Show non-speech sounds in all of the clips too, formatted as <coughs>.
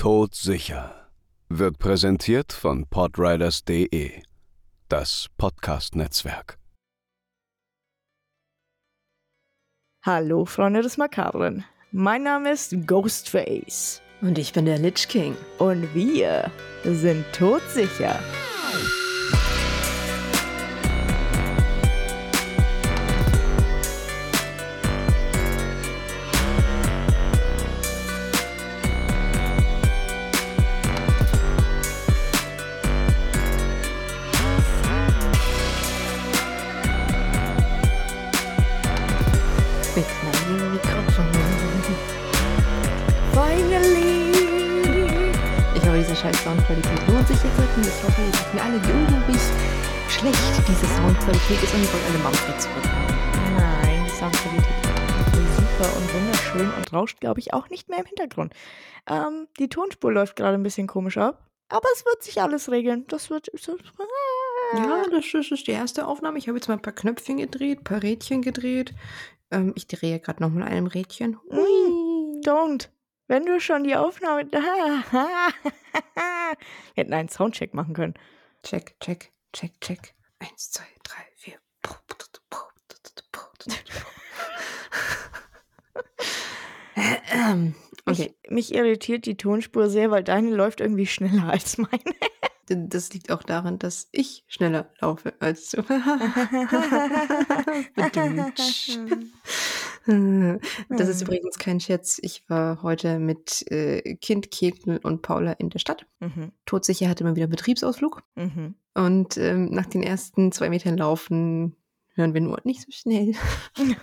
Todsicher wird präsentiert von podriders.de, das Podcast-Netzwerk. Hallo, Freunde des Makabren. Mein Name ist Ghostface. Und ich bin der Lich King. Und wir sind todsicher. Lohnt sich jetzt wirklich. Ich hoffe, ihr sagt mir alle, wie unglaublich schlecht diese Soundqualität ist und ihr wollt alle Manfred zurück. Nein, die Soundqualität ist super und wunderschön und rauscht, glaube ich, auch nicht mehr im Hintergrund. Ähm, die Tonspur läuft gerade ein bisschen komisch ab, aber es wird sich alles regeln. Das wird. Ja, das ist, das ist die erste Aufnahme. Ich habe jetzt mal ein paar Knöpfchen gedreht, ein paar Rädchen gedreht. Ähm, ich drehe gerade noch mal einem Rädchen. Mm, don't. Wenn du schon die Aufnahme. <laughs> Wir hätten einen Soundcheck machen können. Check, check, check, check. Eins, zwei, drei, vier. Ähm, Okay, Ich, mich irritiert die Tonspur sehr, weil deine läuft irgendwie schneller als meine. das liegt auch daran, dass ich schneller laufe als du. <laughs> <laughs> <laughs> Das ist übrigens kein Scherz. Ich war heute mit äh, Kind, Kegel und Paula in der Stadt. Mhm, Todsicher hatte mal wieder Betriebsausflug. mhm. Und ähm, nach den ersten zwei Metern Laufen hören wir nur nicht so schnell. <laughs>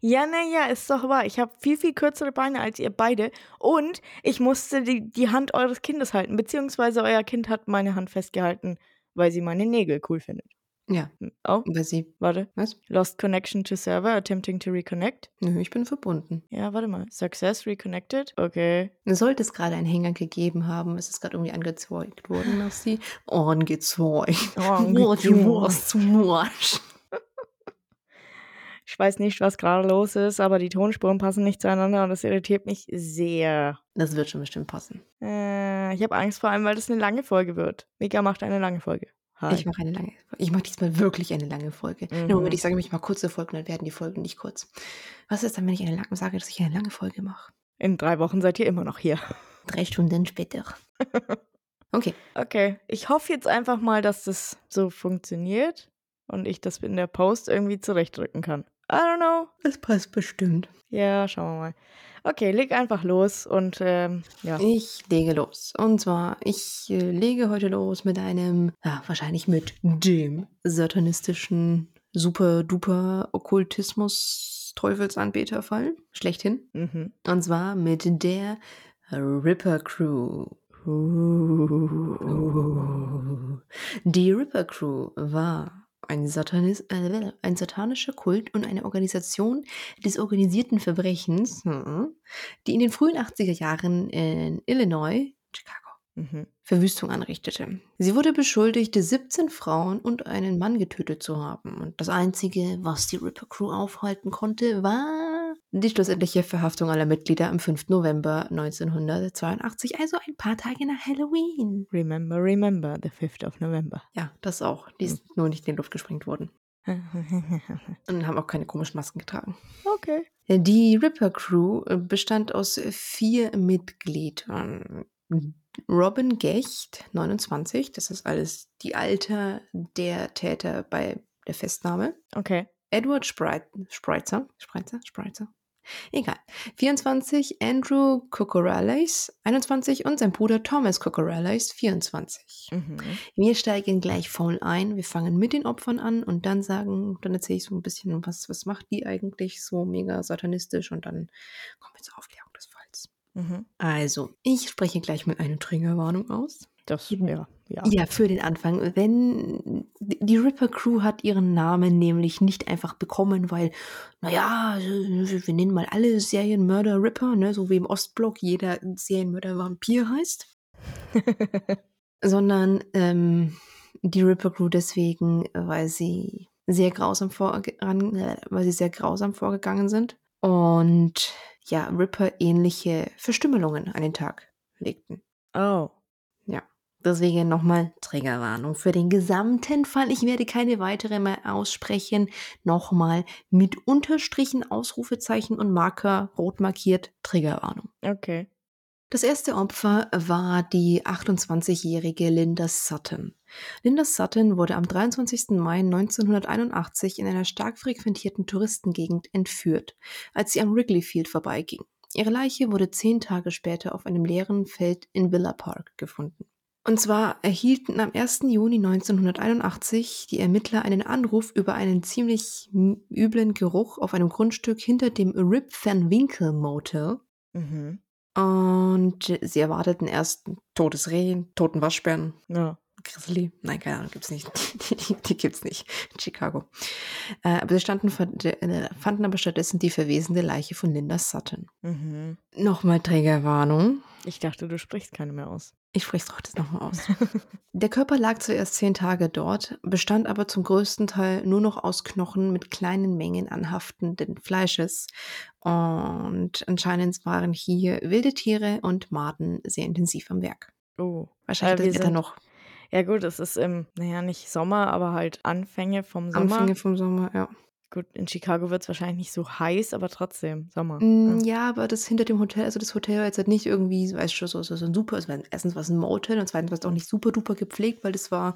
Ja, naja, ist doch wahr. Ich habe viel, viel kürzere Beine als ihr beide. Und ich musste die, die Hand eures Kindes halten. Beziehungsweise euer Kind hat meine Hand festgehalten, weil sie meine Nägel cool findet. Ja, Oh, weil sie. warte. Was? Lost connection to server, attempting to reconnect. Nö, ich bin verbunden. Ja, warte mal. Success reconnected. Okay. Sollte es gerade einen Hänger gegeben haben, ist es gerade irgendwie angezeugt worden, dass sie <laughs> zu <laughs> morsch. Ich weiß nicht, was gerade los ist, aber die Tonspuren passen nicht zueinander und das irritiert mich sehr. Das wird schon bestimmt passen. Äh, ich habe Angst vor allem, weil das eine lange Folge wird. Mika macht eine lange Folge. Hi. Ich mache eine lange Ich mache diesmal wirklich eine lange Folge. Mhm. Nur Moment, ich sage mich mal kurze Folgen, dann werden die Folgen nicht kurz. Was ist dann, wenn ich eine lange sage, dass ich eine lange Folge mache? In drei Wochen seid ihr immer noch hier. Drei Stunden später. <laughs> Okay. Okay, ich hoffe jetzt einfach mal, dass das so funktioniert und ich das in der Post irgendwie zurechtrücken kann. I don't know. Das passt bestimmt. Ja, schauen wir mal. Okay, leg einfach los und ähm, ja. Ich lege los. Und zwar, ich äh, lege heute los mit einem, ja, wahrscheinlich mit dem satanistischen Super-Duper Okkultismus Teufelsanbeterfall. Schlechthin. Mhm. Und zwar mit der Ripper Crew. Die Ripper Crew war ein, Satanis äh, ein satanischer Kult und eine Organisation des organisierten Verbrechens, hm, die in den frühen 80er Jahren in Illinois, Chicago, Mhm. Verwüstung anrichtete. Sie wurde beschuldigt, 17 Frauen und einen Mann getötet zu haben. Und das Einzige, was die Ripper Crew aufhalten konnte, war die schlussendliche Verhaftung aller Mitglieder am 5. November 1982, also ein paar Tage nach Halloween. Remember, remember, the 5th of November. Ja, das auch. Die ist nur nicht in die Luft gesprengt worden. <laughs> Und haben auch keine komischen Masken getragen. okay. Die Ripper Crew bestand aus vier Mitgliedern. Robin Gecht, 29, das ist alles die Alter der Täter bei der Festnahme. Okay. Edward Spreit, Spreitzer, Spreitzer, Spreitzer. Egal. 24, Andrew Cucorales, 21 und sein Bruder Thomas Cucorales, 24. Mhm. Wir steigen gleich voll ein. Wir fangen mit den Opfern an und dann sagen, dann erzähle ich so ein bisschen, was, was macht die eigentlich so mega satanistisch und dann kommen wir zur Aufklärung des Falls. Mhm. Also, ich spreche gleich mit einer Triggerwarnung aus. Das, ja, ja. Ja, für den Anfang. Wenn die Ripper Crew hat ihren Namen nämlich nicht einfach bekommen, weil, naja, wir nennen mal alle Serienmörder Ripper, ne, so wie im Ostblock jeder Serienmörder Vampir heißt, <laughs> sondern ähm, die Ripper Crew deswegen, weil sie sehr grausam vorgegangen, weil sie sehr grausam vorgegangen sind und ja, Ripper ähnliche Verstümmelungen an den Tag legten. Oh. Deswegen nochmal Triggerwarnung für den gesamten Fall. Ich werde keine weitere mehr aussprechen. Nochmal mit Unterstrichen, Ausrufezeichen und Marker rot markiert Triggerwarnung. Okay. Das erste Opfer war die 28-jährige Linda Sutton. Linda Sutton wurde am 23. Mai 1981 in einer stark frequentierten Touristengegend entführt, als sie am Wrigley Field vorbeiging. Ihre Leiche wurde zehn Tage später auf einem leeren Feld in Villa Park gefunden. Und zwar erhielten am 1. Juni 1981 die Ermittler einen Anruf über einen ziemlich üblen Geruch auf einem Grundstück hinter dem Rip Van Winkle Motel. Mhm. Und sie erwarteten erst ein totes Reh, toten Waschbären. Ja. Grizzly. Nein, keine Ahnung, gibt's nicht. <laughs> Die, die, die gibt's nicht in Chicago. Äh, aber sie standen, fanden aber stattdessen die verwesende Leiche von Linda Sutton. Mhm. Nochmal Trägerwarnung. Ich dachte, du sprichst keine mehr aus. Ich spreche es trotzdem nochmal aus. <laughs> Der Körper lag zuerst zehn Tage dort, bestand aber zum größten Teil nur noch aus Knochen mit kleinen Mengen anhaftenden Fleisches. Und anscheinend waren hier wilde Tiere und Maden sehr intensiv am Werk. Oh. Wahrscheinlich Äh, das wir Wetter noch. Ja gut, es ist im, naja, nicht Sommer, aber halt Anfänge vom Sommer. Anfänge vom Sommer, ja. Gut, in Chicago wird es wahrscheinlich nicht so heiß, aber trotzdem Sommer. Mm, Ja. Ja, aber das hinter dem Hotel, also das Hotel war jetzt halt nicht irgendwie, weißt du, so, so, so ein super, war erstens war es ein Motel und zweitens war es auch nicht super duper gepflegt, weil das war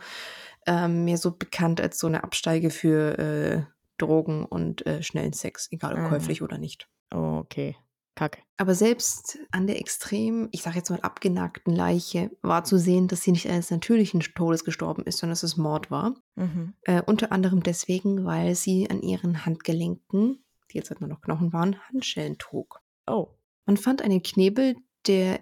ähm, mehr so bekannt als so eine Absteige für äh, Drogen und äh, schnellen Sex, egal ob Ah. käuflich oder nicht. Oh, okay. Kacke. Aber selbst an der extrem, ich sage jetzt mal abgenagten Leiche, war zu sehen, dass sie nicht eines natürlichen Todes gestorben ist, sondern dass es Mord war. Mhm. Äh, unter anderem deswegen, weil sie an ihren Handgelenken, die jetzt halt nur noch Knochen waren, Handschellen trug. Oh. Man fand einen Knebel, der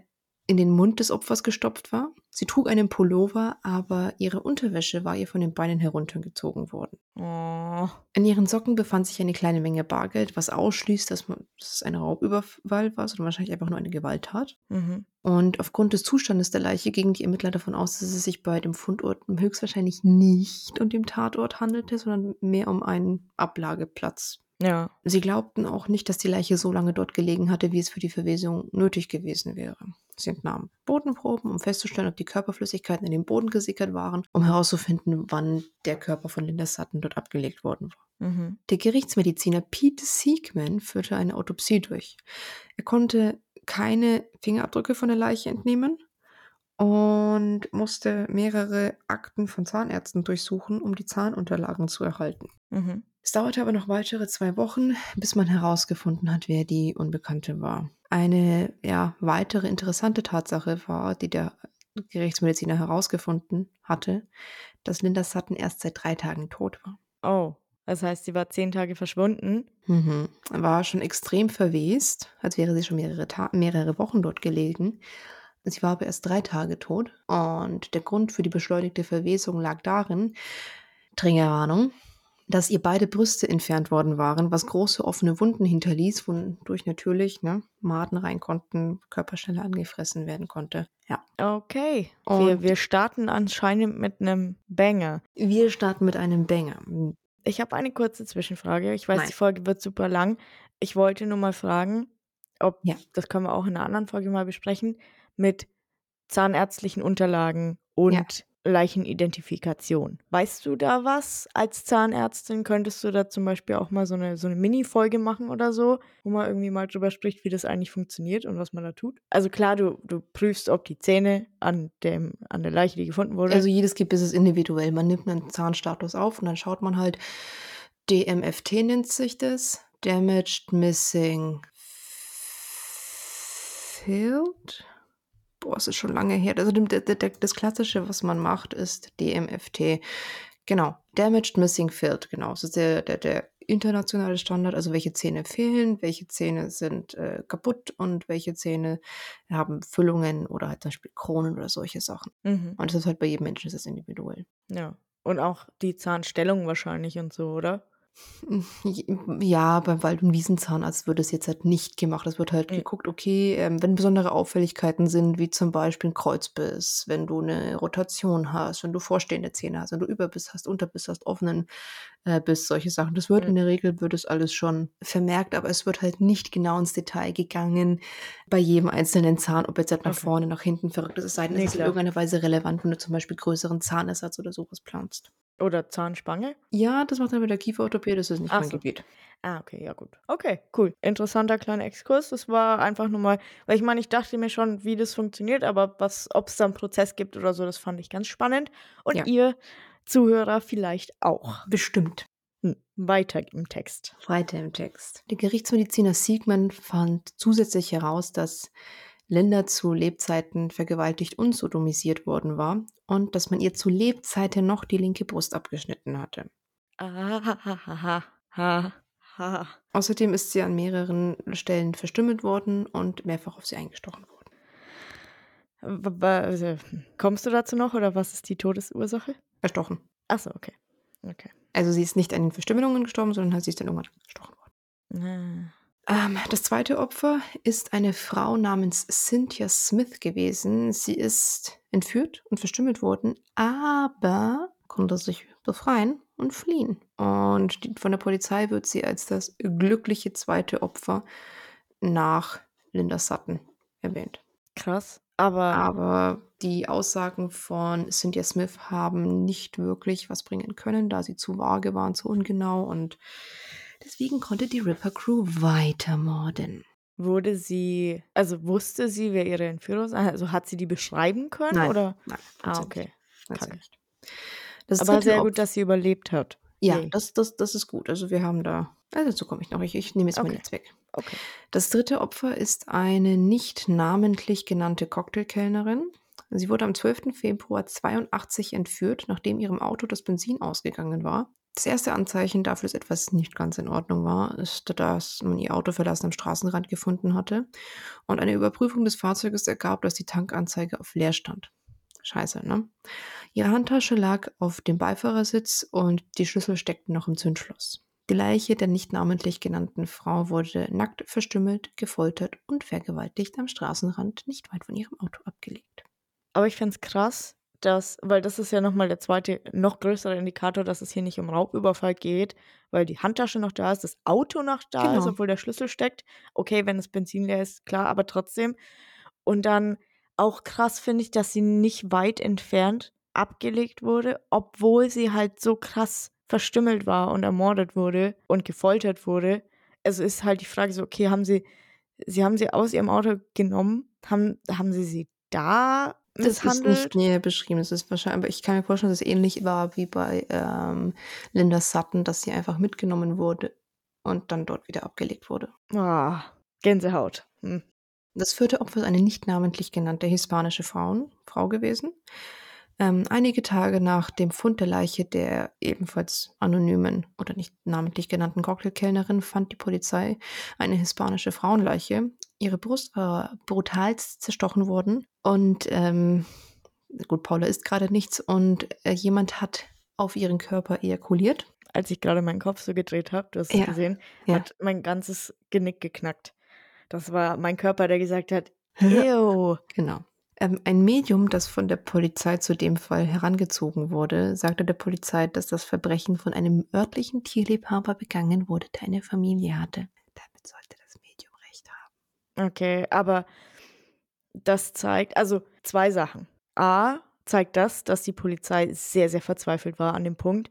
in den Mund des Opfers gestopft war. Sie trug einen Pullover, aber ihre Unterwäsche war ihr von den Beinen heruntergezogen worden. Oh. In ihren Socken befand sich eine kleine Menge Bargeld, was ausschließt, dass, man, dass es ein Raubüberfall war, sondern wahrscheinlich einfach nur eine Gewalttat. Mhm. Und aufgrund des Zustandes der Leiche gingen die Ermittler davon aus, dass es sich bei dem Fundort höchstwahrscheinlich nicht um den Tatort handelte, sondern mehr um einen Ablageplatz. Ja. Sie glaubten auch nicht, dass die Leiche so lange dort gelegen hatte, wie es für die Verwesung nötig gewesen wäre. Sie entnahmen Bodenproben, um festzustellen, ob die Körperflüssigkeiten in den Boden gesickert waren, um herauszufinden, wann der Körper von Linda Sutton dort abgelegt worden war. Mhm. Der Gerichtsmediziner Pete Siegman führte eine Autopsie durch. Er konnte keine Fingerabdrücke von der Leiche entnehmen und musste mehrere Akten von Zahnärzten durchsuchen, um die Zahnunterlagen zu erhalten. Mhm. Es dauerte aber noch weitere zwei Wochen, bis man herausgefunden hat, wer die Unbekannte war. Eine ja, weitere interessante Tatsache war, die der Gerichtsmediziner herausgefunden hatte, dass Linda Sutton erst seit drei Tagen tot war. Oh. Das heißt, sie war zehn Tage verschwunden. Mhm. War schon extrem verwest, als wäre sie schon mehrere, Ta mehrere Wochen dort gelegen. Sie war aber erst drei Tage tot. Und der Grund für die beschleunigte Verwesung lag darin, Triggerwarnung, dass ihr beide Brüste entfernt worden waren, was große offene Wunden hinterließ, wodurch natürlich ne, Maden rein konnten, Körper schneller angefressen werden konnte. Ja. Okay. Wir, Und- wir starten anscheinend mit einem Banger. Wir starten mit einem Banger. Ich habe eine kurze Zwischenfrage. Ich weiß, Nein. die Folge wird super lang. Ich wollte nur mal fragen, ob, Ja. das können wir auch in einer anderen Folge mal besprechen, mit zahnärztlichen Unterlagen und Ja. Leichenidentifikation. Weißt du da was als Zahnärztin? Könntest du da zum Beispiel auch mal so eine, so eine Mini-Folge machen oder so, wo man irgendwie mal drüber spricht, wie das eigentlich funktioniert und was man da tut? Also klar, du, du prüfst, ob die Zähne an, dem, an der Leiche, die gefunden wurde. Also jedes Gebiss ist individuell. Man nimmt einen Zahnstatus auf und dann schaut man halt, DMFT nennt sich das. Damaged Missing Field. Boah, es ist schon lange her. Also das Klassische, was man macht, ist DMFT. Genau, Damaged Missing Field, genau. Das ist der, der, der internationale Standard, also welche Zähne fehlen, welche Zähne sind äh, kaputt und welche Zähne haben Füllungen oder halt zum Beispiel Kronen oder solche Sachen. mhm. Und das ist halt bei jedem Menschen ist das individuell. Ja. Und auch die Zahnstellung wahrscheinlich und so, oder? Ja, beim Wald- und Wiesenzahnarzt wird es jetzt halt nicht gemacht. Es wird halt Mhm. geguckt, okay, ähm, wenn besondere Auffälligkeiten sind, wie zum Beispiel ein Kreuzbiss, wenn du eine Rotation hast, wenn du vorstehende Zähne hast, wenn du Überbiss hast, Unterbiss hast, offenen äh, Biss, solche Sachen. Das wird Mhm. in der Regel wird es alles schon vermerkt, aber es wird halt nicht genau ins Detail gegangen bei jedem einzelnen Zahn, ob jetzt halt nach Okay. vorne, nach hinten verrückt ist. Es sei denn, es ist in irgendeiner Weise relevant, wenn du zum Beispiel größeren Zahnersatz oder sowas planst. Oder Zahnspange? Ja, das macht dann mit der Kieferorthopäde, das ist nicht Ach mein so. Gebiet. Ah, okay, ja gut. Okay, cool. Interessanter kleiner Exkurs. Das war einfach nur mal, weil ich meine, ich dachte mir schon, wie das funktioniert, aber was, ob es da einen Prozess gibt oder so, das fand ich ganz spannend. Und Ja. ihr Zuhörer vielleicht auch. Bestimmt. Hm, weiter im Text. Weiter im Text. Der Gerichtsmediziner Siegmann fand zusätzlich heraus, dass Linda zu Lebzeiten vergewaltigt und sodomisiert worden war und dass man ihr zu Lebzeiten noch die linke Brust abgeschnitten hatte. Ah, ha, ha. Außerdem ist sie an mehreren Stellen verstümmelt worden und mehrfach auf sie eingestochen worden. Also, Kommst du dazu noch oder was ist die Todesursache? Erstochen. Achso, okay. Okay. Also sie ist nicht an den Verstümmelungen gestorben, sondern hat sie ist dann irgendwann gestochen worden. Ah. Ähm, das zweite Opfer ist eine Frau namens Cynthia Smith gewesen. Sie ist entführt und verstümmelt worden, aber konnte sich befreien und fliehen. Und von der Polizei wird sie als das glückliche zweite Opfer nach Linda Sutton erwähnt. Krass. Aber Aber die Aussagen von Cynthia Smith haben nicht wirklich was bringen können, da sie zu vage waren, zu ungenau und deswegen konnte die Ripper Crew weiter morden. wurde sie, also wusste sie, wer ihre Entführer ist? Also hat sie die beschreiben können? Nein, Oder? Nein, Ah, okay. nicht. Das Aber sehr gut, dass sie überlebt hat. Ja, Yay. das, das, das ist gut. Also wir haben da, also dazu komme ich noch. Ich, ich nehme jetzt mal Okay. jetzt weg. Okay. Das dritte Opfer ist eine nicht namentlich genannte Cocktailkellnerin. Sie wurde am 12. Februar 82 entführt, nachdem ihrem Auto das Benzin ausgegangen war. Das erste Anzeichen dafür, dass etwas nicht ganz in Ordnung war, ist, dass man ihr Auto verlassen am Straßenrand gefunden hatte. Und eine Überprüfung des Fahrzeuges ergab, dass die Tankanzeige auf leer stand. Scheiße, ne? Ihre Handtasche lag auf dem Beifahrersitz und die Schlüssel steckten noch im Zündschloss. Die Leiche der nicht namentlich genannten Frau wurde nackt verstümmelt, gefoltert und vergewaltigt am Straßenrand nicht weit von ihrem Auto abgelegt. Aber ich fände es krass, dass, weil das ist ja nochmal der zweite, noch größere Indikator, dass es hier nicht um Raubüberfall geht, weil die Handtasche noch da ist, das Auto noch da Genau. ist, obwohl der Schlüssel steckt. Okay, wenn das Benzin leer ist, klar, aber trotzdem. Und dann auch krass finde ich, dass sie nicht weit entfernt abgelegt wurde, obwohl sie halt so krass verstümmelt war und ermordet wurde und gefoltert wurde. Also ist halt die Frage so, okay, haben sie, sie haben sie aus ihrem Auto genommen, haben, haben sie sie da Das ist nicht näher beschrieben. Das ist wahrscheinlich, aber ich kann mir vorstellen, dass es ähnlich war wie bei ähm, Linda Sutton, dass sie einfach mitgenommen wurde und dann dort wieder abgelegt wurde. Ah, Gänsehaut. Hm. Das vierte Opfer ist eine nicht namentlich genannte hispanische Frauen, Frau gewesen. Ähm, einige Tage nach dem Fund der Leiche der ebenfalls anonymen oder nicht namentlich genannten Cocktailkellnerin fand die Polizei eine hispanische Frauenleiche. Ihre Brust war brutalst zerstochen worden und ähm, gut, Paula isst gerade nichts und äh, jemand hat auf ihren Körper ejakuliert. Als ich gerade meinen Kopf so gedreht habe, du hast es Ja, gesehen, ja. hat mein ganzes Genick geknackt. Das war mein Körper, der gesagt hat, <laughs> ew. Genau. Ähm, ein Medium, das von der Polizei zu dem Fall herangezogen wurde, sagte der Polizei, dass das Verbrechen von einem örtlichen Tierliebhaber begangen wurde, der eine Familie hatte. Damit sollte das Medium recht haben. Okay, aber das zeigt, also zwei Sachen. A, zeigt das, dass die Polizei sehr, sehr verzweifelt war an dem Punkt,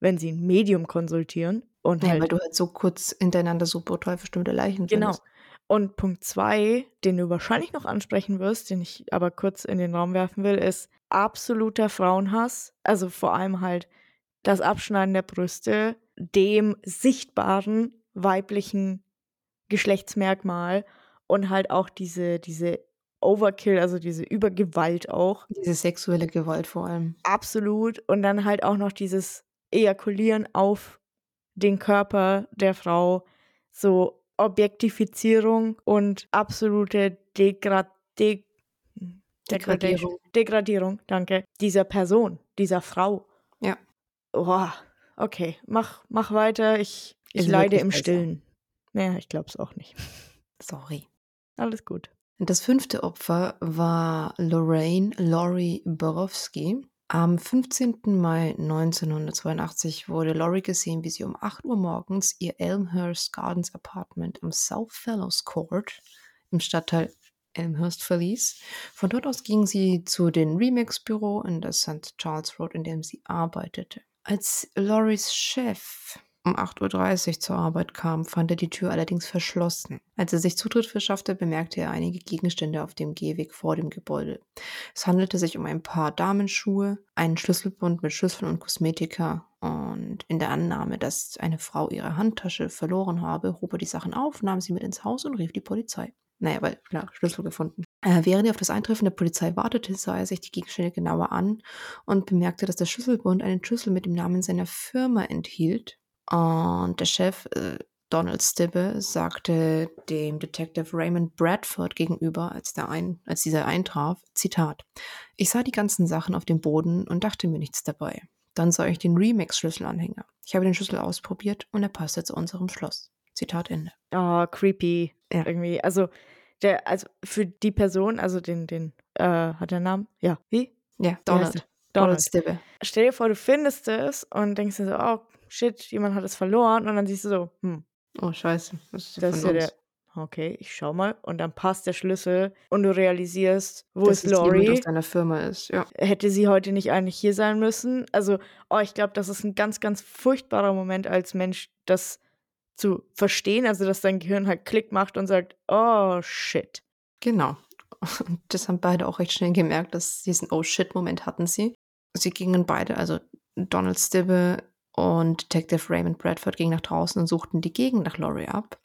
wenn sie ein Medium konsultieren und Ja, halt weil du halt so kurz hintereinander so brutal verstimmte Leichen Genau. findest. Und Punkt zwei, den du wahrscheinlich noch ansprechen wirst, den ich aber kurz in den Raum werfen will, ist absoluter Frauenhass. Also vor allem halt das Abschneiden der Brüste, dem sichtbaren weiblichen Geschlechtsmerkmal und halt auch diese, diese Overkill, also diese Übergewalt auch. Diese sexuelle Gewalt vor allem. Absolut. Und dann halt auch noch dieses Ejakulieren auf den Körper der Frau. So Objektifizierung und absolute Degra De. Degradierung. Degradierung, danke. Dieser Person, dieser Frau. Ja. Oh, okay, mach, mach weiter. Ich, ich Ist leide im besser. Stillen. Ja, ich glaub's auch nicht. Sorry. Alles gut. Das fünfte Opfer war Lorraine Laurie Borowski. Am 15. Mai 1982 wurde Laurie gesehen, wie sie um 8 Uhr morgens ihr Elmhurst Gardens Apartment am South Fellows Court im Stadtteil Elmhurst verließ. Von dort aus ging sie zu dem Remax-Büro in der St. Charles Road, in dem sie arbeitete. Als Lauries Chef um 8.30 Uhr zur Arbeit kam, fand er die Tür allerdings verschlossen. Als er sich Zutritt verschaffte, bemerkte er einige Gegenstände auf dem Gehweg vor dem Gebäude. Es handelte sich um ein paar Damenschuhe, einen Schlüsselbund mit Schlüsseln und Kosmetika und in der Annahme, dass eine Frau ihre Handtasche verloren habe, hob er die Sachen auf, nahm sie mit ins Haus und rief die Polizei. Naja, weil, klar, Schlüssel gefunden. Äh, während er auf das Eintreffen der Polizei wartete, sah er sich die Gegenstände genauer an und bemerkte, dass der Schlüsselbund einen Schlüssel mit dem Namen seiner Firma enthielt. Und der Chef, äh, Donald Stibbe, sagte dem Detective Raymond Bradford gegenüber, als, der ein, als dieser eintraf, Zitat, ich sah die ganzen Sachen auf dem Boden und dachte mir nichts dabei. Dann sah ich den Remix-Schlüsselanhänger. Ich habe den Schlüssel ausprobiert und er passte zu unserem Schloss. Zitat Ende. Oh, creepy. Ja. Irgendwie. Also, der, also für die Person, also den, den, äh, hat der Namen? Ja. Wie? Ja, Donald. der? Donald Stibbe. Stell dir vor, du findest es und denkst dir so, oh shit, jemand hat es verloren. Und dann siehst du so, hm, Oh, scheiße. Das ist, das ist ja von der. uns. Okay, ich schau mal. Und dann passt der Schlüssel und du realisierst, wo Dass ist es jemand Lori? aus deiner Firma ist. Ja. Hätte sie heute nicht eigentlich hier sein müssen? Also, oh, ich glaube, das ist ein ganz, ganz furchtbarer Moment als Mensch, das zu verstehen. Also, dass dein Gehirn halt Klick macht und sagt, oh shit. Genau. Und das haben beide auch recht schnell gemerkt, dass diesen Oh shit-Moment hatten sie. Sie gingen beide, also Donald Stibbe und Detective Raymond Bradford gingen nach draußen und suchten die Gegend nach Laurie ab.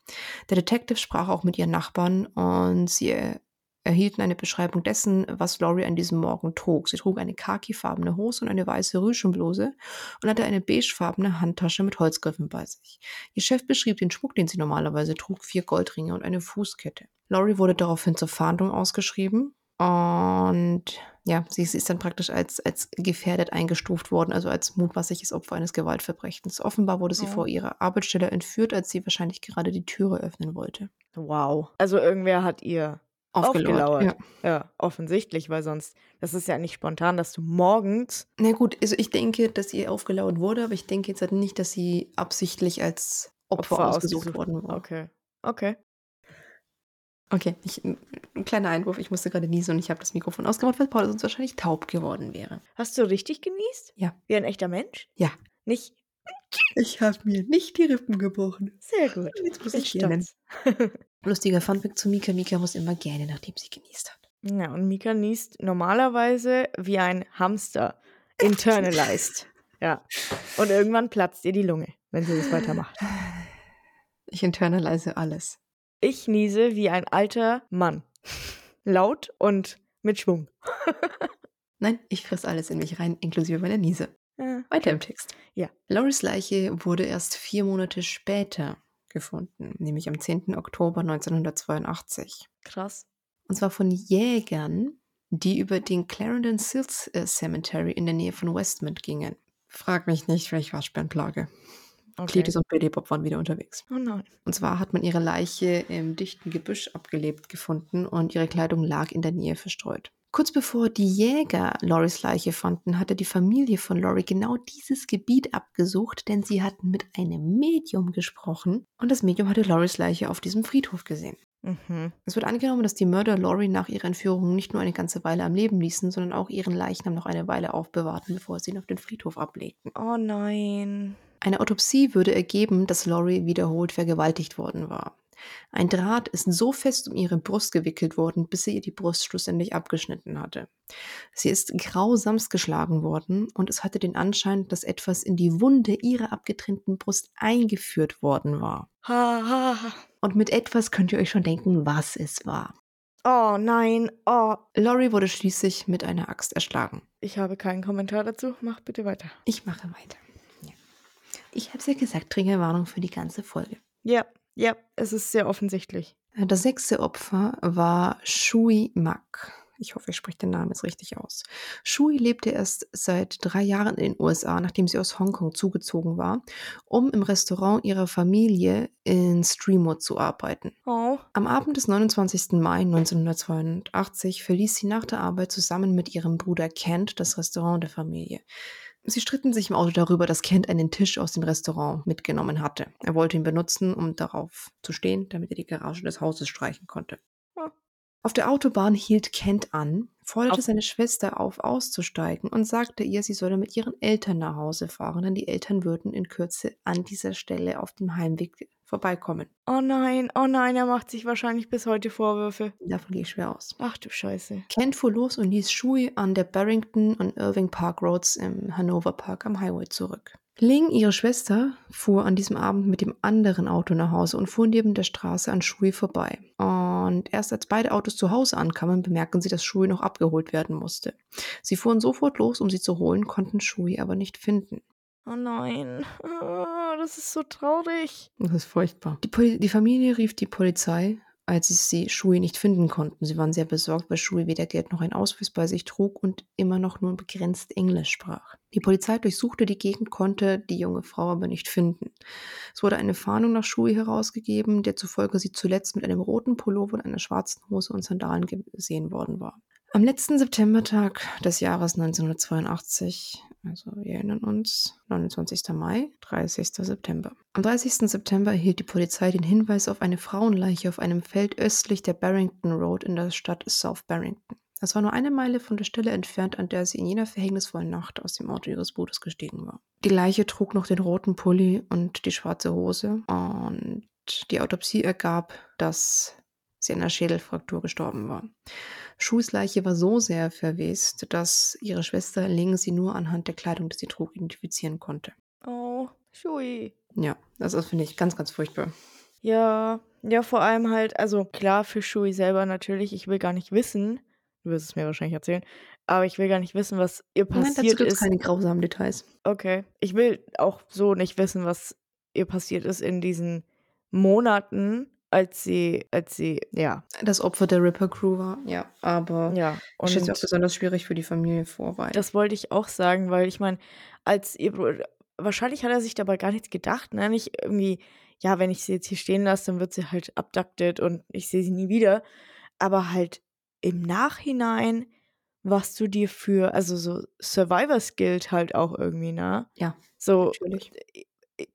Der Detective sprach auch mit ihren Nachbarn und sie er erhielten eine Beschreibung dessen, was Laurie an diesem Morgen trug. Sie trug eine khakifarbene Hose und eine weiße Rüschenbluse und hatte eine beigefarbene Handtasche mit Holzgriffen bei sich. Ihr Chef beschrieb den Schmuck, den sie normalerweise trug, vier Goldringe und eine Fußkette. Laurie wurde daraufhin zur Fahndung ausgeschrieben und ja, sie, sie ist dann praktisch als, als gefährdet eingestuft worden, also als mutmaßliches Opfer eines Gewaltverbrechens. Offenbar wurde sie Oh. vor ihrer Arbeitsstelle entführt, als sie wahrscheinlich gerade die Türe öffnen wollte. Wow. Also, irgendwer hat ihr aufgelauert. Ja. Ja, offensichtlich, weil sonst, das ist ja nicht spontan, dass du morgens. Na gut, also ich denke, dass ihr aufgelauert wurde, aber ich denke jetzt halt nicht, dass sie absichtlich als Opfer, Opfer ausgesucht ausgesucht- worden war. Okay. Okay. Okay, ich, ein ein kleiner Einwurf. Ich musste gerade niesen und ich habe das Mikrofon ausgemacht, weil Paul sonst wahrscheinlich taub geworden wäre. Hast du richtig genießt? Ja. Wie ein echter Mensch? Ja. Nicht? Ich habe mir nicht die Rippen gebrochen. Sehr gut. Jetzt muss ich gähnen. stolz. <laughs> Lustiger Funfact zu Mika. Mika muss immer gähnen, nachdem sie genießt hat. Ja, und Mika niest normalerweise wie ein Hamster. Internalized. <laughs> ja. Und irgendwann platzt ihr die Lunge, wenn sie das weitermacht. Ich internalise alles. Ich niese wie ein alter Mann. <laughs> Laut und mit Schwung. <laughs> Nein, ich friss alles in mich rein, inklusive meiner Niese. Ja. Weiter im Text. Ja. Loris Leiche wurde erst vier Monate später gefunden, nämlich am 10. Oktober 1982. Krass. Und zwar von Jägern, die über den Clarendon Sills äh, Cemetery in der Nähe von Westmont gingen. Frag mich nicht, welche Waschbärenplage. Okay. Cletus und Billy Bob waren wieder unterwegs. Oh nein. Und zwar hat man ihre Leiche im dichten Gebüsch abgelebt gefunden und ihre Kleidung lag in der Nähe verstreut. Kurz bevor die Jäger Loris Leiche fanden, hatte die Familie von Lori genau dieses Gebiet abgesucht, denn sie hatten mit einem Medium gesprochen und das Medium hatte Loris Leiche auf diesem Friedhof gesehen. Mhm. Es wird angenommen, dass die Mörder Lori nach ihrer Entführung nicht nur eine ganze Weile am Leben ließen, sondern auch ihren Leichnam noch eine Weile aufbewahrten, bevor sie ihn auf den Friedhof ablegten. Oh nein. Eine Autopsie würde ergeben, dass Lori wiederholt vergewaltigt worden war. Ein Draht ist so fest um ihre Brust gewickelt worden, bis sie ihr die Brust schlussendlich abgeschnitten hatte. Sie ist grausamst geschlagen worden und es hatte den Anschein, dass etwas in die Wunde ihrer abgetrennten Brust eingeführt worden war. Ha, ha, ha. Und mit etwas könnt ihr euch schon denken, was es war. Oh nein. Oh. Lori wurde schließlich mit einer Axt erschlagen. Ich habe keinen Kommentar dazu. Mach bitte weiter. Ich mache weiter. Ich habe es ja gesagt, Triggerwarnung für die ganze Folge. Ja, ja, es ist sehr offensichtlich. Das sechste Opfer war Shui Mak. Ich hoffe, ich spreche den Namen jetzt richtig aus. Shui lebte erst seit drei Jahren in den USA, nachdem sie aus Hongkong zugezogen war, um im Restaurant ihrer Familie in Streamwood zu arbeiten. Oh. Am Abend des 29. Mai 1982 verließ sie nach der Arbeit zusammen mit ihrem Bruder Kent das Restaurant der Familie. Sie stritten sich im Auto darüber, dass Kent einen Tisch aus dem Restaurant mitgenommen hatte. Er wollte ihn benutzen, um darauf zu stehen, damit er die Garage des Hauses streichen konnte. Auf der Autobahn hielt Kent an, forderte Auf- seine Schwester auf, auszusteigen und sagte ihr, sie solle mit ihren Eltern nach Hause fahren, denn die Eltern würden in Kürze an dieser Stelle auf dem Heimweg vorbeikommen. Oh nein, oh nein, er macht sich wahrscheinlich bis heute Vorwürfe. Davon gehe ich schwer aus. Ach du Scheiße. Kent fuhr los und ließ Shui an der Barrington und Irving Park Roads im Hanover Park am Highway zurück. Ling, ihre Schwester, fuhr an diesem Abend mit dem anderen Auto nach Hause und fuhr neben der Straße an Shui vorbei. Und erst als beide Autos zu Hause ankamen, bemerkten sie, dass Shui noch abgeholt werden musste. Sie fuhren sofort los, um sie zu holen, konnten Shui aber nicht finden. Oh nein. Ah, das ist so traurig. Das ist furchtbar. Die, Poli die Familie rief die Polizei, als sie sie Shui nicht finden konnten. Sie waren sehr besorgt, weil Shui weder Geld noch einen Ausweis bei sich trug und immer noch nur begrenzt Englisch sprach. Die Polizei durchsuchte die Gegend, konnte die junge Frau aber nicht finden. Es wurde eine Fahndung nach Shui herausgegeben, der zufolge sie zuletzt mit einem roten Pullover und einer schwarzen Hose und Sandalen gesehen worden war. Am letzten Septembertag des Jahres 1982, also wir erinnern uns, 29. Mai, 30. September. Am 30. September erhielt die Polizei den Hinweis auf eine Frauenleiche auf einem Feld östlich der Barrington Road in der Stadt South Barrington. Das war nur eine Meile von der Stelle entfernt, an der sie in jener verhängnisvollen Nacht aus dem Auto ihres Bruders gestiegen war. Die Leiche trug noch den roten Pulli und die schwarze Hose und die Autopsie ergab, dass sie an einer Schädelfraktur gestorben war. Schuhs Leiche war so sehr verwest, dass ihre Schwester Ling sie nur anhand der Kleidung, die sie trug, identifizieren konnte. Oh, Shui. Ja, das ist, finde ich, ganz, ganz furchtbar. Ja, ja, vor allem halt, also klar für Shui selber natürlich, ich will gar nicht wissen, du wirst es mir wahrscheinlich erzählen, aber ich will gar nicht wissen, was ihr Nein, dazu passiert gibt es ist. keine grausamen Details. Okay, ich will auch so nicht wissen, was ihr passiert ist in diesen Monaten, als sie, als sie, ja, Das Opfer der Ripper Crew war, ja, aber ja. ich Und mir auch besonders schwierig für die Familie vor, weil das wollte ich auch sagen, weil ich meine, als ihr Bruder, wahrscheinlich hat er sich dabei gar nichts gedacht, ne? Nicht irgendwie, ja, wenn ich sie jetzt hier stehen lasse, dann wird sie halt abducted und ich sehe sie nie wieder. Aber halt im Nachhinein, was du dir für, also so Survivors Guild halt auch irgendwie, ne? Ja, So natürlich.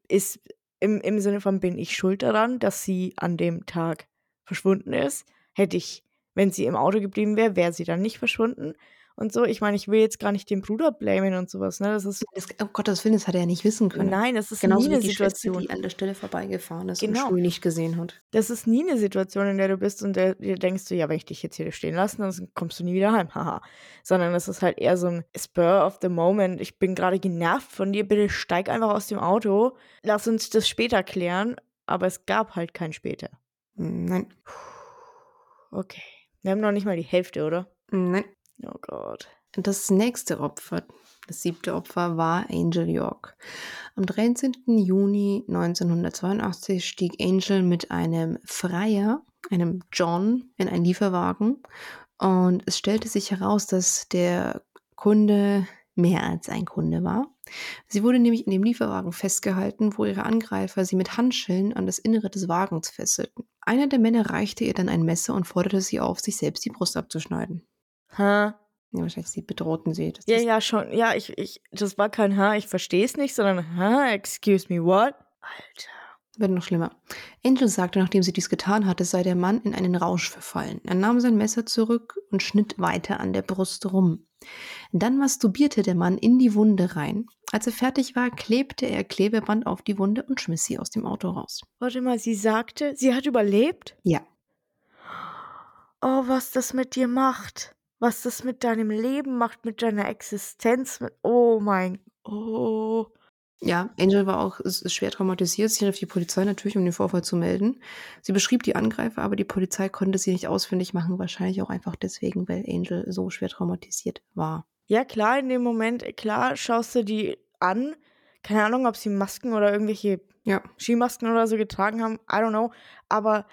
ist im, im Sinne von, bin ich schuld daran, dass sie an dem Tag verschwunden ist? Hätte ich, wenn sie im Auto geblieben wäre, wäre sie dann nicht verschwunden? Und so, ich meine, ich will jetzt gar nicht den Bruder blamen und sowas, ne? Das ist, Das, um Gottes Willen, das hat er ja nicht wissen können. nein, das ist Genauso nie eine die Schwester, Situation. die an der Stelle vorbeigefahren ist Genau. und Schuh nicht gesehen hat. Das ist nie eine Situation, in der du bist und der, dir denkst du, ja, wenn ich dich jetzt hier stehen lasse, dann kommst du nie wieder heim, haha. Sondern das ist halt eher so ein Spur of the moment. Ich bin gerade genervt von dir, bitte steig einfach aus dem Auto, lass uns das später klären. Aber es gab halt kein später. Nein, Okay. Wir haben noch nicht mal die Hälfte, oder? nein. Oh Gott. Das nächste Opfer, das siebte Opfer, war Angel York. Am 13. Juni 1982 stieg Angel mit einem Freier, einem John, in einen Lieferwagen und es stellte sich heraus, dass der Kunde mehr als ein Kunde war. Sie wurde nämlich in dem Lieferwagen festgehalten, wo ihre Angreifer sie mit Handschellen an das Innere des Wagens fesselten. Einer der Männer reichte ihr dann ein Messer und forderte sie auf, sich selbst die Brust abzuschneiden. Ha? Ja, wahrscheinlich sie bedrohten sie. Das Ja, ja, schon. Ja, ich, ich, das war kein Ha, ich verstehe es nicht, sondern Ha, excuse me, what? Alter. Wird noch schlimmer. Angel sagte, nachdem sie dies getan hatte, sei der Mann in einen Rausch verfallen. Er nahm sein Messer zurück und schnitt weiter an der Brust rum. Dann masturbierte der Mann in die Wunde rein. Als er fertig war, klebte er Klebeband auf die Wunde und schmiss sie aus dem Auto raus. Warte mal, sie sagte, sie hat überlebt? Ja, Oh, was das mit dir macht. Was das mit deinem Leben macht, mit deiner Existenz. Mit, oh mein. Oh. Ja, Angel war auch schwer traumatisiert. Sie rief die Polizei natürlich, um den Vorfall zu melden. Sie beschrieb die Angreifer, aber die Polizei konnte sie nicht ausfindig machen, wahrscheinlich auch einfach deswegen, weil Angel so schwer traumatisiert war. Ja, klar, in dem Moment, klar, schaust du die an. Keine Ahnung, ob sie Masken oder irgendwelche Ja, Skimasken oder so getragen haben. I don't know. Aber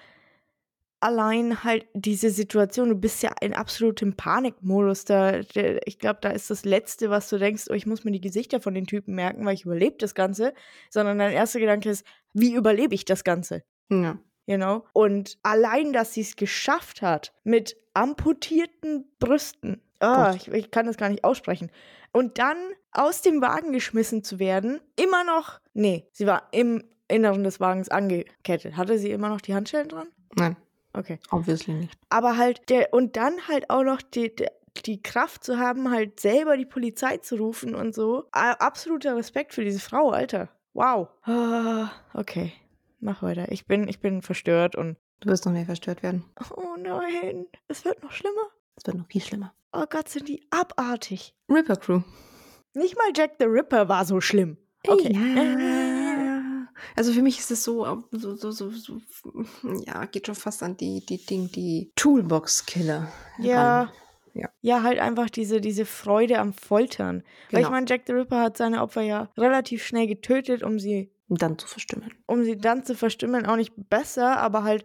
allein halt diese Situation, du bist ja in absolutem Panikmodus. Da, ich glaube, da ist das Letzte, was du denkst, oh, ich muss mir die Gesichter von den Typen merken, weil ich überlebe das Ganze. Sondern dein erster Gedanke ist, wie überlebe ich das Ganze? Ja. You know? Und allein, dass sie es geschafft hat, mit amputierten Brüsten, ah, ich, ich kann das gar nicht aussprechen, und dann aus dem Wagen geschmissen zu werden, immer noch, nee, sie war im Inneren des Wagens angekettet. Hatte sie immer noch die Handschellen dran? Nein, Okay. obviously nicht. Aber halt der, und dann halt auch noch die, die, die Kraft zu haben, halt selber die Polizei zu rufen und so. Absoluter Respekt für diese Frau, Alter. Wow. Ah, okay. Mach weiter. Ich bin, ich bin verstört und. Du wirst noch mehr verstört werden. Oh nein. Es wird noch schlimmer. Es wird noch viel schlimmer. Oh Gott, sind die abartig. Ripper Crew. Nicht mal Jack the Ripper war so schlimm. Okay. Ja. Also für mich ist es so, so, so, so, so, ja, geht schon fast an die, die Ding, die Toolbox-Killer. Ja. Ja. Ja, halt einfach diese, diese Freude am Foltern. Weil ich Genau. meine, Jack the Ripper hat seine Opfer ja relativ schnell getötet, um sie dann zu verstimmen. um sie dann zu verstümmeln, auch nicht besser, aber halt,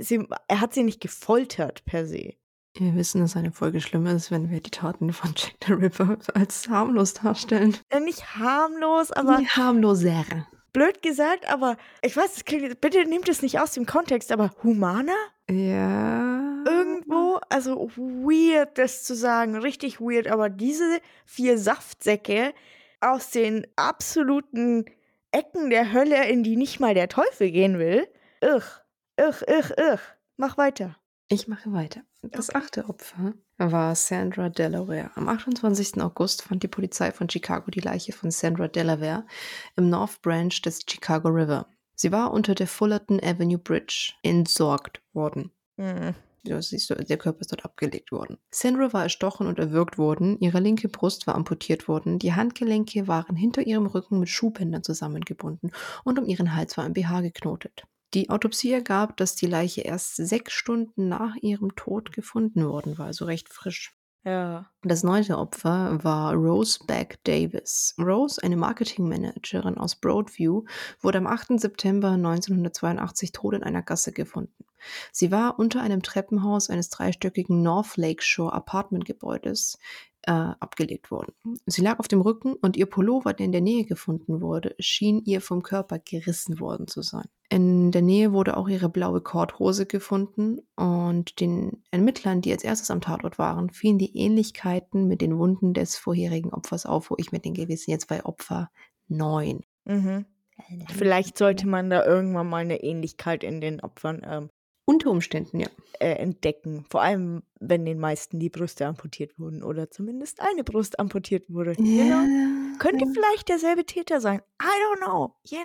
sie, er hat sie nicht gefoltert per se. Wir wissen, dass eine Folge schlimm ist, wenn wir die Taten von Jack the Ripper als harmlos darstellen. Äh, nicht harmlos, aber Die harmloser. Blöd gesagt, aber ich weiß, das klingt, bitte nehmt es nicht aus dem Kontext, aber humaner? Ja. Irgendwo, also weird, das zu sagen, richtig weird, aber diese vier Saftsäcke aus den absoluten Ecken der Hölle, in die nicht mal der Teufel gehen will, irr, irr, irr, irr. Mach weiter. Ich mache weiter. Das achte Opfer war Sandra Delaware. Am 28. August fand die Polizei von Chicago die Leiche von Sandra Delaware im North Branch des Chicago River. Sie war unter der Fullerton Avenue Bridge entsorgt worden. Hm. Du, der Körper ist dort abgelegt worden. Sandra war erstochen und erwürgt worden, ihre linke Brust war amputiert worden, die Handgelenke waren hinter ihrem Rücken mit Schuhbändern zusammengebunden und um ihren Hals war ein BH geknotet. Die Autopsie ergab, dass die Leiche erst sechs Stunden nach ihrem Tod gefunden worden war, also recht frisch. Ja. Das neunte Opfer war Rose Beck Davis. Rose, eine Marketingmanagerin aus Broadview, wurde am 8. September 1982 tot in einer Gasse gefunden. Sie war unter einem Treppenhaus eines dreistöckigen North Lake Shore Apartmentgebäudes äh, abgelegt worden. Sie lag auf dem Rücken und ihr Pullover, der in der Nähe gefunden wurde, schien ihr vom Körper gerissen worden zu sein. In der Nähe wurde auch ihre blaue Korthose gefunden und den Ermittlern, die als erstes am Tatort waren, fielen die Ähnlichkeiten mit den Wunden des vorherigen Opfers auf, wo ich mit den gewesen jetzt bei Opfer 9. Mhm. Vielleicht sollte man da irgendwann mal eine Ähnlichkeit in den Opfern ähm, Unter Umständen, ja. äh, entdecken. Vor allem, wenn den meisten die Brüste amputiert wurden oder zumindest eine Brust amputiert wurde. You know? Könnte vielleicht derselbe Täter sein. I don't know. Yeah,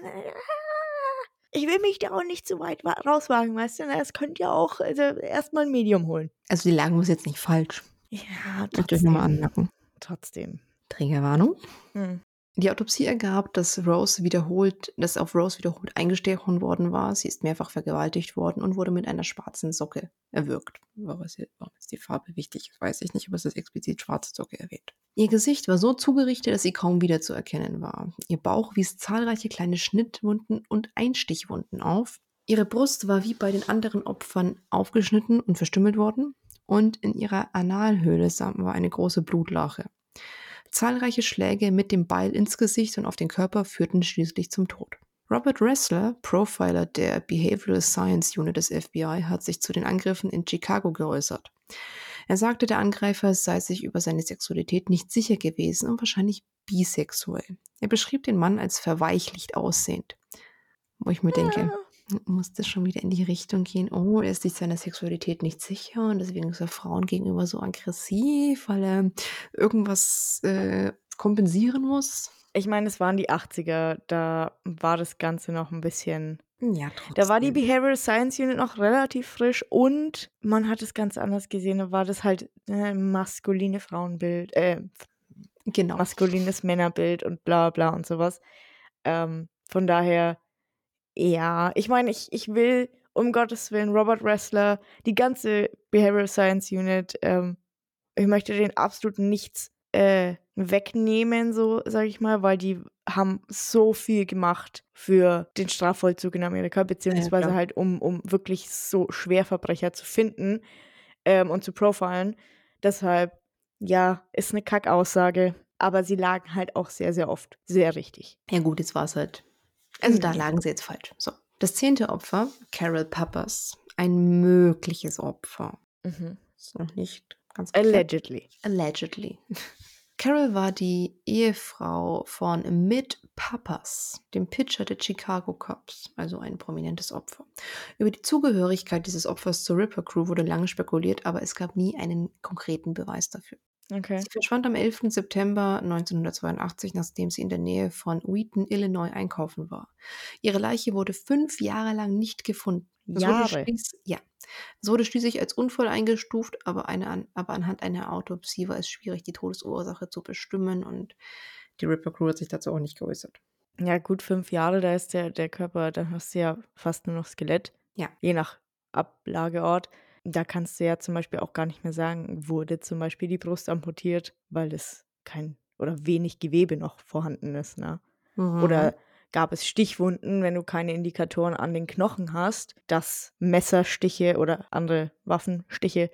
ich will mich da auch nicht zu weit wa- rauswagen, weißt du? Es könnte ja auch also, erstmal ein Medium holen. Also die Lage muss jetzt nicht falsch. Ja, Möchte ich nochmal trotzdem. anmerken. Trotzdem. Trägerwarnung. Hm. Die Autopsie ergab, dass Rose wiederholt, dass auf Rose wiederholt eingestochen worden war. Sie ist mehrfach vergewaltigt worden und wurde mit einer schwarzen Socke erwürgt. Warum ist, die Farbe wichtig? Weiß ich nicht, aber es ist explizit schwarze Socke erwähnt. Ihr Gesicht war so zugerichtet, dass sie kaum wiederzuerkennen war. Ihr Bauch wies zahlreiche kleine Schnittwunden und Einstichwunden auf. Ihre Brust war wie bei den anderen Opfern aufgeschnitten und verstümmelt worden. Und in ihrer Analhöhle war eine große Blutlache. Zahlreiche Schläge mit dem Beil ins Gesicht und auf den Körper führten schließlich zum Tod. Robert Ressler, Profiler der Behavioral Science Unit des FBI, hat sich zu den Angriffen in Chicago geäußert. Er sagte, der Angreifer sei sich über seine Sexualität nicht sicher gewesen und wahrscheinlich bisexuell. Er beschrieb den Mann als verweichlicht aussehend. Wo ich mir denke, muss das schon wieder in die Richtung gehen, oh, er ist sich seiner Sexualität nicht sicher und deswegen ist er Frauen gegenüber so aggressiv, weil er irgendwas äh, kompensieren muss. Ich meine, es waren die 80er, da war das Ganze noch ein bisschen. Ja, trotzdem. Da war die Behavioral Science Unit noch relativ frisch und man hat es ganz anders gesehen. Da war das halt äh, maskuline Frauenbild, äh, genau. maskulines Männerbild und bla bla und sowas. Ähm, von daher, ja, ich meine, ich, ich will um Gottes Willen Robert Wrestler, die ganze Behavioral Science Unit, ähm, ich möchte den absolut nichts äh, wegnehmen, so sage ich mal, weil die haben so viel gemacht für den Strafvollzug in Amerika, beziehungsweise klar. halt um, um wirklich so Schwerverbrecher zu finden ähm, und zu profilen. Deshalb, ja, ist eine Kackaussage, aber sie lagen halt auch sehr, sehr oft sehr richtig. Ja gut, jetzt war es halt. Also da Mhm. lagen sie jetzt falsch. So. Das zehnte Opfer, Carol Peppers. Ein mögliches Opfer. Mhm. Ist noch nicht ganz geklärt. Allegedly. Allegedly. <laughs> Carol war die Ehefrau von Mitt Pappas, dem Pitcher der Chicago Cubs, also ein prominentes Opfer. Über die Zugehörigkeit dieses Opfers zur Ripper Crew wurde lange spekuliert, aber es gab nie einen konkreten Beweis dafür. Okay. Sie verschwand am 11. September 1982, nachdem sie in der Nähe von Wheaton, Illinois einkaufen war. Ihre Leiche wurde fünf Jahre lang nicht gefunden. Es wurde Jahre? schließ- ja. Es wurde schließlich als Unfall eingestuft, aber, eine, aber anhand einer Autopsie war es schwierig, die Todesursache zu bestimmen und die Ripper Crew hat sich dazu auch nicht geäußert. Ja, gut, fünf Jahre, da ist der, der Körper, dann hast du ja fast nur noch Skelett. Ja. Je nach Ablageort. Da kannst du ja zum Beispiel auch gar nicht mehr sagen, wurde zum Beispiel die Brust amputiert, weil es kein oder wenig Gewebe noch vorhanden ist, ne? Mhm. Oder gab es Stichwunden, wenn du keine Indikatoren an den Knochen hast, dass Messerstiche oder andere Waffenstiche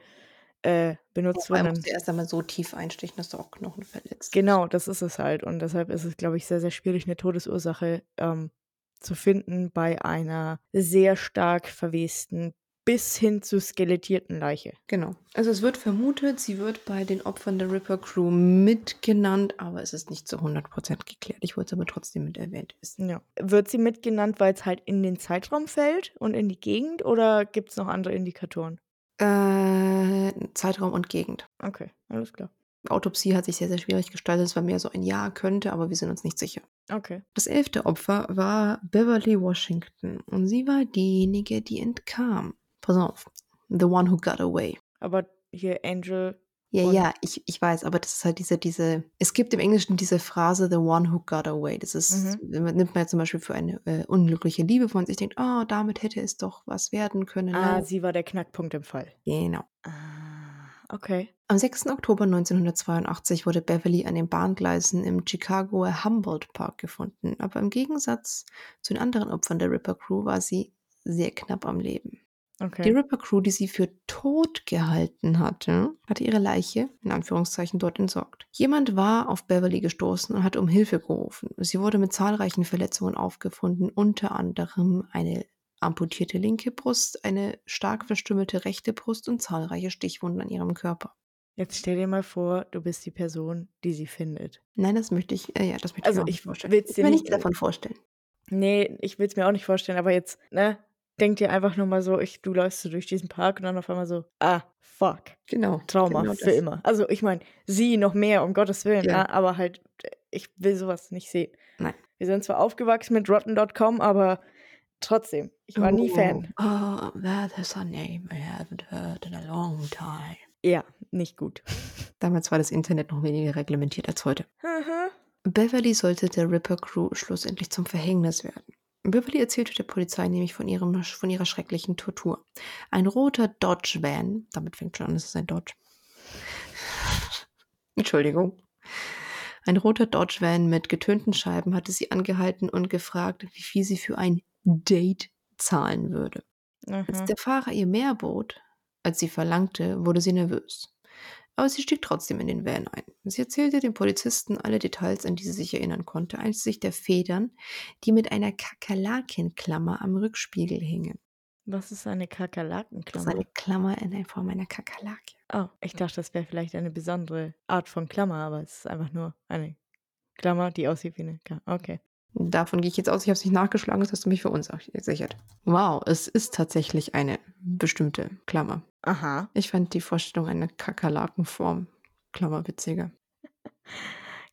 äh, benutzt allem wurden. musst du erst einmal so tief einstechen, dass du auch Knochen verletzt. Genau, das ist es halt. Und deshalb ist es, glaube ich, sehr, sehr schwierig, eine Todesursache ähm, zu finden bei einer sehr stark verwesten bis hin zu skelettierten Leiche. Genau. Also es wird vermutet, sie wird bei den Opfern der Ripper Crew mitgenannt, aber es ist nicht zu 100% geklärt. Ich wollte es aber trotzdem mit erwähnt wissen. Ja. Wird sie mitgenannt, weil es halt in den Zeitraum fällt und in die Gegend oder gibt es noch andere Indikatoren? Äh, Zeitraum und Gegend. Okay, alles klar. Autopsie hat sich sehr, sehr schwierig gestaltet. Es war mehr so ein Ja könnte, aber wir sind uns nicht sicher. Okay. Das elfte Opfer war Beverly Washington und sie war diejenige, die entkam. Pass auf. The one who got away. Aber hier Angel. Ja, ja, ich, ich weiß, aber das ist halt diese, diese, es gibt im Englischen diese Phrase, the one who got away. Das ist, nimmt man ja zum Beispiel für eine äh, unglückliche Liebe, wo man sich denkt, oh, damit hätte es doch was werden können. Ah, Nein. sie war der Knackpunkt im Fall. Genau. Ah, okay. Am 6. Oktober 1982 wurde Beverly an den Bahngleisen im Chicagoer Humboldt Park gefunden, aber im Gegensatz zu den anderen Opfern der Ripper Crew war sie sehr knapp am Leben. Die Okay. Ripper Crew, die sie für tot gehalten hatte, hatte ihre Leiche, in Anführungszeichen, dort entsorgt. Jemand war auf Beverly gestoßen und hat um Hilfe gerufen. Sie wurde mit zahlreichen Verletzungen aufgefunden, unter anderem eine amputierte linke Brust, eine stark verstümmelte rechte Brust und zahlreiche Stichwunden an ihrem Körper. Jetzt stell dir mal vor, du bist die Person, die sie findet. Nein, das möchte ich, äh, ja, das möchte Also, ich, mir nicht vorstellen. will's Ich dir will nicht- nicht davon vorstellen. Nee, ich will es mir auch nicht vorstellen, aber jetzt, ne? Denk dir einfach nur mal so, ich, du läufst so durch diesen Park und dann auf einmal so, ah, fuck, Genau. Trauma genau für das. immer. Also ich meine, sie noch mehr, um Gottes Willen, Ja. aber halt, ich will sowas nicht sehen. Nein. Wir sind zwar aufgewachsen mit Rotten.com, aber trotzdem, ich war nie Fan. Oh, that is a name I haven't heard in a long time. Ja, nicht gut. <laughs> Damals war das Internet noch weniger reglementiert als heute. Aha. Beverly sollte der Ripper Crew schlussendlich zum Verhängnis werden. Beverly erzählte der Polizei nämlich von, ihrem, von ihrer schrecklichen Tortur. Ein roter Dodge Van, damit fängt schon an, es ist ein Dodge. <laughs> Entschuldigung. Ein roter Dodge Van mit getönten Scheiben hatte sie angehalten und gefragt, wie viel sie für ein Date zahlen würde. Als Aha. der Fahrer ihr mehr bot, als sie verlangte, wurde sie nervös. Aber sie stieg trotzdem in den Van ein. Sie erzählte den Polizisten alle Details, an die sie sich erinnern konnte, einschließlich der Federn, die mit einer Kakerlakenklammer am Rückspiegel hingen. Was ist eine Das ist Kakerlakenklammer? eine Klammer in der Form einer Kakerlake. Oh, ich dachte, das wäre vielleicht eine besondere Art von Klammer, aber es ist einfach nur eine Klammer, die aussieht wie eine Klammer. Okay. Davon gehe ich jetzt aus, ich habe es nicht nachgeschlagen, das hast du mich verunsichert. Wow, es ist tatsächlich eine bestimmte Klammer. Aha. Ich fand die Vorstellung einer Kakerlakenform Klammer witziger. <laughs>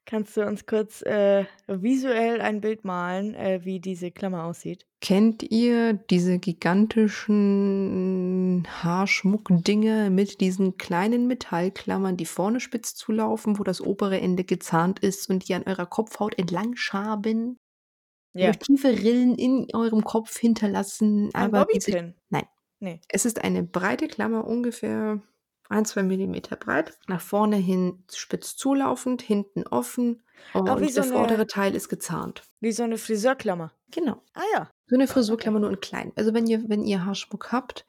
Kannst du uns kurz äh, visuell ein Bild malen, äh, wie diese Klammer aussieht? Kennt ihr diese gigantischen Haarschmuckdinger mit diesen kleinen Metallklammern, die vorne spitz zulaufen, wo das obere Ende gezahnt ist und die an eurer Kopfhaut entlang schaben? Ja. Tiefe Rillen in eurem Kopf hinterlassen. Ein aber diese, Bobbypin. Nein. Nee. es ist eine breite Klammer, ungefähr ein, zwei Millimeter breit, nach vorne hin spitz zulaufend, hinten offen und Ah, wie so der vordere Teil ist gezahnt. Wie so eine Friseurklammer. Genau. Ah ja. So eine Frisurklammer nur in klein. Also wenn ihr, wenn ihr Haarschmuck habt,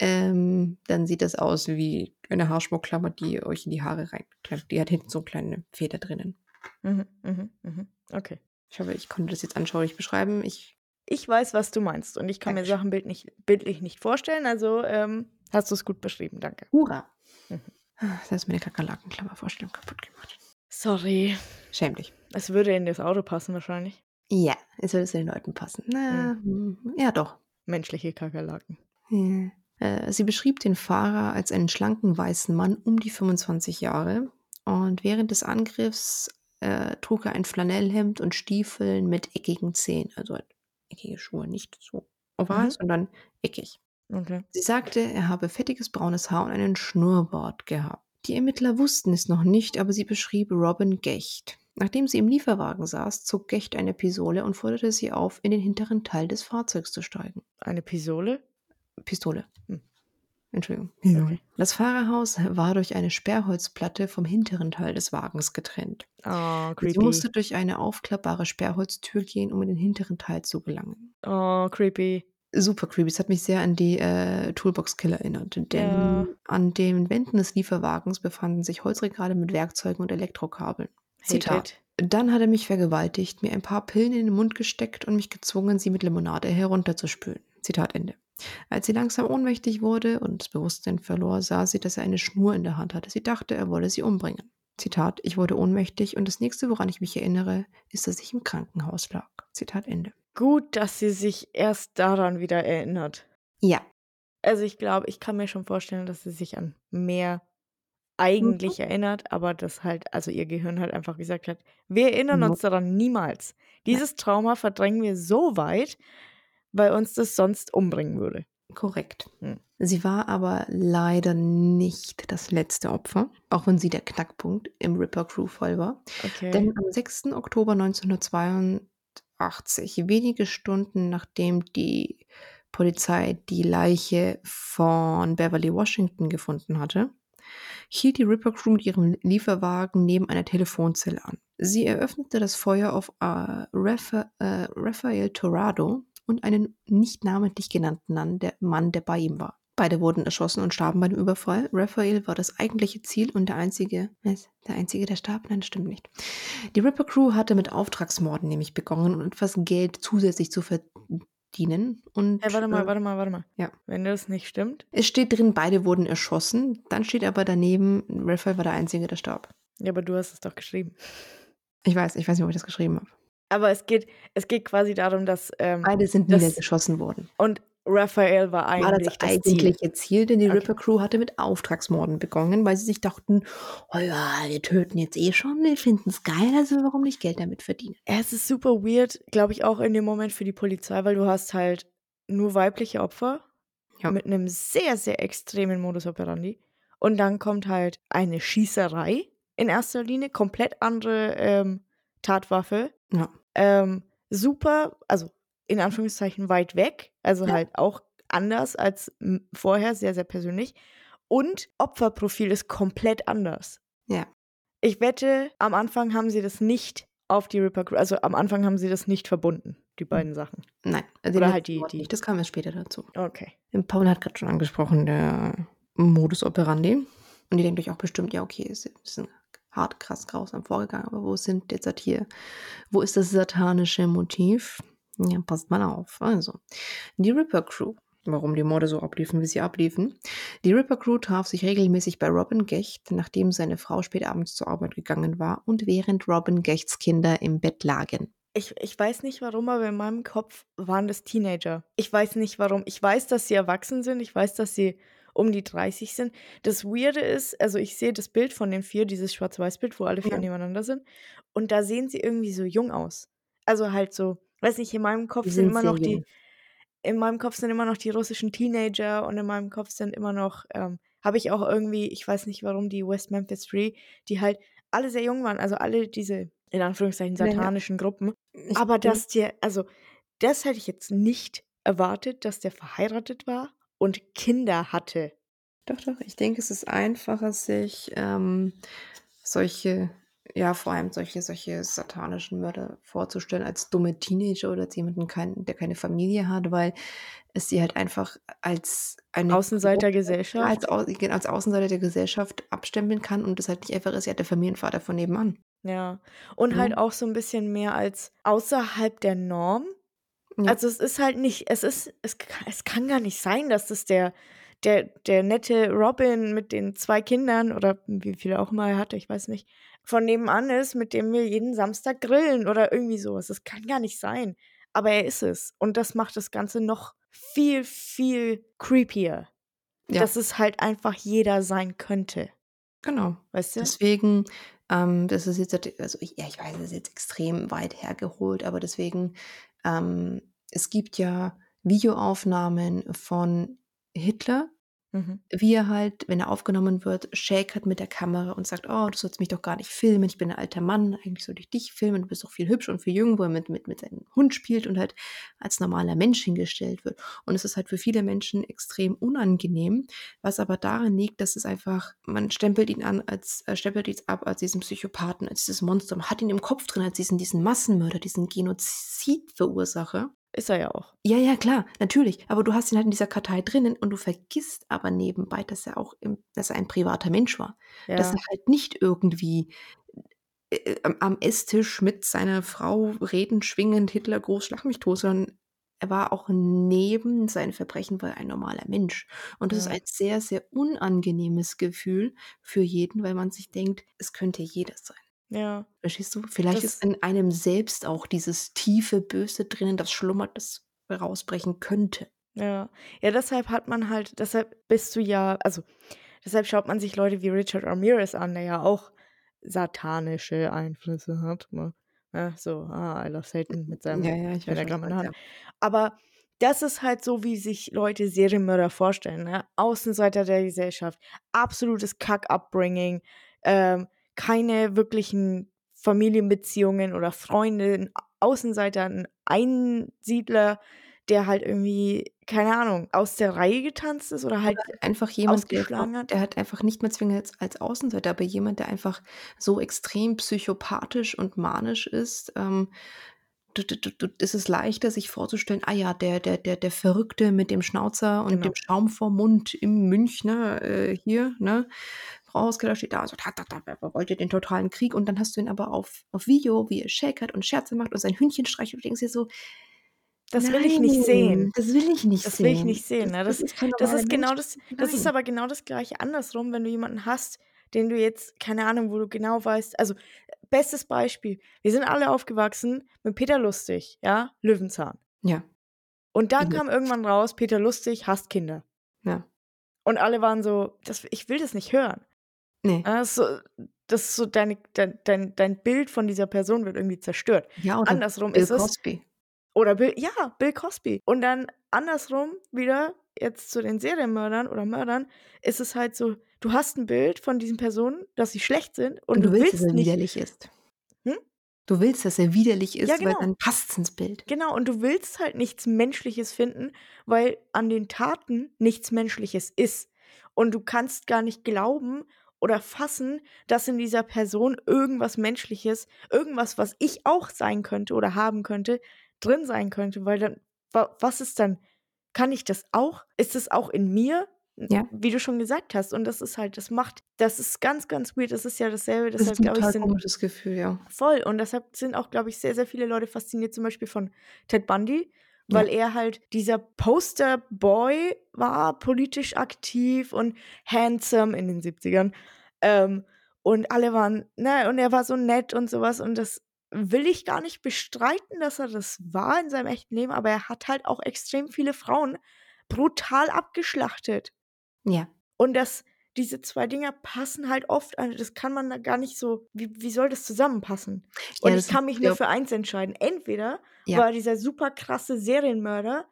ähm, dann sieht das aus wie eine Haarschmuckklammer, die ihr euch in die Haare reinklemmt. Die hat hinten so eine kleine Feder drinnen. Mhm, mhm, mhm. Okay. Ich hoffe, ich konnte das jetzt anschaulich beschreiben. Ich, Ich weiß, was du meinst und ich kann mir Dankeschön. Sachen bildlich, bildlich nicht vorstellen, also ähm, hast du es gut beschrieben, danke. hurra! Mhm. Das ist meine Kakerlakenklammervorstellung kaputt gemacht. Sorry. Schäm dich. Es würde in das Auto passen wahrscheinlich. Ja, es würde zu den Leuten passen. Na, hm, ja doch. Menschliche Kakerlaken. Ja. Äh, Sie beschrieb den Fahrer als einen schlanken weißen Mann um die 25 Jahre und während des Angriffs äh, trug er ein Flanellhemd und Stiefeln mit eckigen Zehen, also halt eckige Schuhe, nicht so oval, Mhm. sondern eckig. Okay. Sie sagte, er habe fettiges braunes Haar und einen Schnurrbart gehabt. Die Ermittler wussten es noch nicht, aber sie beschrieb Robin Gecht. Nachdem sie im Lieferwagen saß, zog Gecht eine Pistole und forderte sie auf, in den hinteren Teil des Fahrzeugs zu steigen. Eine Pisole? Pistole. Hm. Entschuldigung. Okay. Das Fahrerhaus war durch eine Sperrholzplatte vom hinteren Teil des Wagens getrennt. Oh, Sie creepy. musste durch eine aufklappbare Sperrholztür gehen, um in den hinteren Teil zu gelangen. Oh, creepy. Super creepy. Es hat mich sehr an die äh, Toolbox Killer erinnert. Denn Ja. an den Wänden des Lieferwagens befanden sich Holzregale mit Werkzeugen und Elektrokabeln. Zitat. it. Dann hat er mich vergewaltigt, mir ein paar Pillen in den Mund gesteckt und mich gezwungen, sie mit Limonade herunterzuspülen. Zitat Ende. Als sie langsam ohnmächtig wurde und das Bewusstsein verlor, sah sie, dass er eine Schnur in der Hand hatte. Sie dachte, er wolle sie umbringen. Zitat, ich wurde ohnmächtig und das nächste, woran ich mich erinnere, ist, dass ich im Krankenhaus lag. Zitat Ende. Gut, dass sie sich erst daran wieder erinnert. Ja, Also ich glaube, ich kann mir schon vorstellen, dass sie sich an mehr eigentlich erinnert, aber das halt, also ihr Gehirn halt einfach gesagt hat, wir erinnern Nope. uns daran niemals. Dieses Trauma verdrängen wir so weit, weil uns das sonst umbringen würde. korrekt. Hm. Sie war aber leider nicht das letzte Opfer, auch wenn sie der Knackpunkt im Ripper Crew voll war. Okay. Denn am 6. Oktober 1982, wenige Stunden nachdem die Polizei die Leiche von Beverly Washington gefunden hatte, hielt die Ripper Crew mit ihrem Lieferwagen neben einer Telefonzelle an. Sie eröffnete das Feuer auf äh, Rapha äh, Rafael Torrado und einen nicht namentlich genannten Mann der, Mann, der bei ihm war. Beide wurden erschossen und starben bei dem Überfall. Raphael war das eigentliche Ziel und der einzige, was? Der einzige, der starb? Nein, das stimmt nicht. Die Ripper Crew hatte mit Auftragsmorden nämlich begonnen, um etwas Geld zusätzlich zu verdienen. Und Hey, warte mal, äh, warte mal, warte mal. Ja. Wenn das nicht stimmt. es steht drin, beide wurden erschossen. Dann steht aber daneben, Raphael war der Einzige, der starb. Ja, aber du hast es doch geschrieben. Ich weiß, ich weiß nicht, ob ich das geschrieben habe. Aber es geht, es geht quasi darum, dass ähm, Beide sind Das- niedergeschossen worden. und Raphael war eigentlich War das das, eigentliche Ziel, denn die Okay. Ripper Crew hatte mit Auftragsmorden begonnen, weil sie sich dachten, oh ja, wir töten jetzt eh schon, wir finden es geil, also warum nicht Geld damit verdienen? Ziel. Es ist super weird, glaube ich, auch in dem Moment für die Polizei, weil du hast halt nur weibliche Opfer Ja. mit einem sehr, sehr extremen Modus operandi. Und dann kommt halt eine Schießerei in erster Linie, komplett andere ähm, Tatwaffe. Ja. Ähm, super, also in Anführungszeichen weit weg, also Ja. halt auch anders als vorher, sehr, sehr persönlich. Und Opferprofil ist komplett anders. Ja. Ich wette, am Anfang haben sie das nicht auf die Ripper Crew, also am Anfang haben sie das nicht verbunden, die beiden Sachen. Nein, also Oder halt die- die- nicht, das kam erst später dazu. Okay. Paul hat gerade schon angesprochen, der Modus operandi. Und ihr denkt euch auch bestimmt, ja, okay, es ist ein hart krass grausam vorgegangen, aber wo sind jetzt hier, wo ist das satanische Motiv? Ja, passt mal auf. Also, die Ripper Crew, warum die Morde so abliefen, wie sie abliefen. Die Ripper Crew traf sich regelmäßig bei Robin Gecht, nachdem seine Frau spät abends zur Arbeit gegangen war und während Robin Gechts Kinder im Bett lagen. Ich, ich weiß nicht warum, aber in meinem Kopf waren das Teenager. Ich weiß nicht warum. Ich weiß, dass sie erwachsen sind. Ich weiß, dass sie um die 30 sind. Das Weirde ist, also ich sehe das Bild von den vier, dieses Schwarz-Weiß-Bild, wo alle vier Ja. nebeneinander sind. Und da sehen sie irgendwie so jung aus. Also halt so, weiß nicht, in meinem Kopf Die sind sind immer noch die, jung. in meinem Kopf sind immer noch die russischen Teenager und in meinem Kopf sind immer noch, ähm, habe ich auch irgendwie, ich weiß nicht warum, die West Memphis Three, die halt alle sehr jung waren, also alle diese, in Anführungszeichen, Ja, ja. satanischen Gruppen. Ich- Aber dass der, also, das hätte ich jetzt nicht erwartet, dass der verheiratet war und Kinder hatte. Doch, doch. Ich denke, es ist einfacher, sich ähm, solche, ja, vor allem solche, solche satanischen Mörder vorzustellen als dumme Teenager oder als jemanden, kein, der keine Familie hat, weil es sie halt einfach als eine Außenseiter Gesellschaft. als, als Außenseiter der Gesellschaft abstempeln kann und es halt nicht einfach ist, ja, der Familienvater von nebenan. Ja. Und Ja. halt auch so ein bisschen mehr als außerhalb der Norm. Ja. Also es ist halt nicht, es ist, es, es kann gar nicht sein, dass das der, der, der nette Robin mit den zwei Kindern oder wie viele auch immer er hatte, ich weiß nicht, von nebenan ist, mit dem wir jeden Samstag grillen oder irgendwie sowas. Das kann gar nicht sein. Aber er ist es. Und das macht das Ganze noch viel, viel creepier. Ja. Dass es halt einfach jeder sein könnte. Genau. Weißt du? Deswegen, ähm, das ist jetzt, also ich, ja, ich weiß, es ist jetzt extrem weit hergeholt, aber deswegen, ähm, es gibt ja Videoaufnahmen von Hitler, Mhm. wie er halt, wenn er aufgenommen wird, shakert mit der Kamera und sagt, oh, du sollst mich doch gar nicht filmen, ich bin ein alter Mann, eigentlich sollte ich dich filmen, du bist doch viel hübsch und viel jung, wo er mit, mit, mit seinem Hund spielt und halt als normaler Mensch hingestellt wird. Und es ist halt für viele Menschen extrem unangenehm, was aber daran liegt, dass es einfach, man stempelt ihn an als, äh, stempelt ihn ab als diesen Psychopathen, als dieses Monster, man hat ihn im Kopf drin als diesen, diesen Massenmörder, diesen Genozidverursacher. Ist er ja auch. Ja, ja, klar, natürlich. Aber du hast ihn halt in dieser Kartei drinnen und du vergisst aber nebenbei, dass er auch, im, dass er ein privater Mensch war. Ja. Dass er halt nicht irgendwie äh, am, Esstisch mit seiner Frau reden, schwingend, Hitler groß, schlag mich tot, sondern er war auch neben seinen Verbrechen war er ein normaler Mensch. Und das Ja. ist ein sehr, sehr unangenehmes Gefühl für jeden, weil man sich denkt, es könnte jeder sein. Ja. Verstehst du? Vielleicht Das- ist in einem selbst auch dieses tiefe Böse drinnen, das schlummert, das rausbrechen könnte. Ja, ja, deshalb hat man halt, deshalb bist du ja, also deshalb schaut man sich Leute wie Richard Ramirez an, der ja auch satanische Einflüsse hat. Ne? Ja, so, ah, I love Satan mit seinem ja, ja, ich Pentagramm in der Hand. Aber das ist halt so, wie sich Leute Serienmörder vorstellen. Ne? Außenseiter der Gesellschaft, absolutes Kack-Upbringing, ähm, keine wirklichen Familienbeziehungen oder Freunde, ein Außenseiter, ein Einsiedler, der halt irgendwie, keine Ahnung, aus der Reihe getanzt ist oder halt ja. Einfach jemand, der, hat. der hat einfach nicht mehr zwingend als, als Außenseiter, aber jemand, der einfach so extrem psychopathisch und manisch ist, ähm, ist es leichter, sich vorzustellen, ah ja, der, der, der, der Verrückte mit dem Schnauzer und Genau. dem Schaum vorm Mund im Münchner äh, hier, ne? Frau Hauskeller steht da und sagt, "Ha, da, da, da, wollt ihr den totalen Krieg? Und dann hast du ihn aber auf, auf Video, wie er shakert und Scherze macht und sein Hündchen streichelt und denkst dir so, Das will ich nicht sehen. Nein, Das will ich nicht Das sehen. will ich nicht sehen, ne? Das- ist kein Das ist genau das, das ist Nein. aber genau das gleiche andersrum, wenn du jemanden hast, den du jetzt, keine Ahnung, wo du genau weißt, also bestes Beispiel, wir sind alle aufgewachsen mit Peter Lustig, ja, Löwenzahn. Ja, Und dann Mhm. kam irgendwann raus, Peter Lustig hasst Kinder. ja. Und alle waren so, das, ich will das nicht hören. Nee. Das ist so, das ist so deine, dein, dein, dein Bild von dieser Person wird irgendwie zerstört. Ja, oder Andersrum Bill ist es, Cosby. Oder Bill, ja, Bill Cosby. Und dann andersrum wieder, jetzt zu den Serienmördern oder Mördern, ist es halt so, du hast ein Bild von diesen Personen, dass sie schlecht sind und, Und du willst, dass er nicht. widerlich ist. Hm? Du willst, dass er widerlich ist, Ja, weil genau. dann passt ins Bild. Genau, und du willst halt nichts Menschliches finden, weil an den Taten nichts Menschliches ist. Und du kannst gar nicht glauben oder fassen, dass in dieser Person irgendwas Menschliches, irgendwas, was ich auch sein könnte oder haben könnte, drin sein könnte, weil dann, wa- was ist dann? Kann ich das auch? Ist es auch in mir? Ja. Wie du schon gesagt hast. Und das ist halt, das macht, das ist ganz, ganz weird. Das ist ja dasselbe. Das Deshalb, ist ein glaube ich, total sind komisches Gefühl, ja. Voll. Und deshalb sind auch, glaube ich, sehr, sehr viele Leute fasziniert, zum Beispiel von Ted Bundy, weil er halt dieser Poster-Boy war, politisch aktiv und handsome in den 70ern. Ähm, und alle waren, ne, und er war so nett und sowas. Und das will ich gar nicht bestreiten, dass er das war in seinem echten Leben, aber er hat halt auch extrem viele Frauen brutal abgeschlachtet. Ja. Und das, diese zwei Dinger passen halt oft an. Das kann man da gar nicht so. Wie, wie soll das zusammenpassen? Und Ja, ich das kann ist- mich nur für eins entscheiden. Entweder Ja. war dieser super krasse Serienmörder,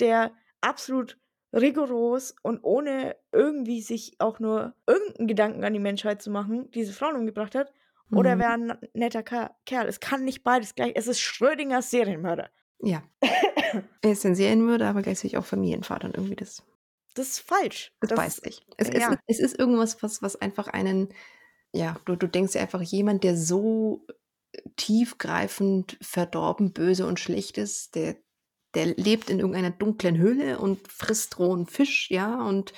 der absolut rigoros und ohne irgendwie sich auch nur irgendeinen Gedanken an die Menschheit zu machen, diese Frauen umgebracht hat, oder er Mhm. wäre ein netter Kerl. Es kann nicht beides gleich. Es ist Schrödingers Serienmörder. Ja. <coughs> er ist ein Serienmörder, aber gleichzeitig auch Familienvater und irgendwie das. Das ist falsch. Das, Das weiß ich. Es, ja. es, es ist irgendwas, was, was einfach einen, ja, du, du denkst dir einfach, jemand, der so tiefgreifend verdorben, böse und schlecht ist, der, der lebt in irgendeiner dunklen Höhle und frisst rohen Fisch, ja, und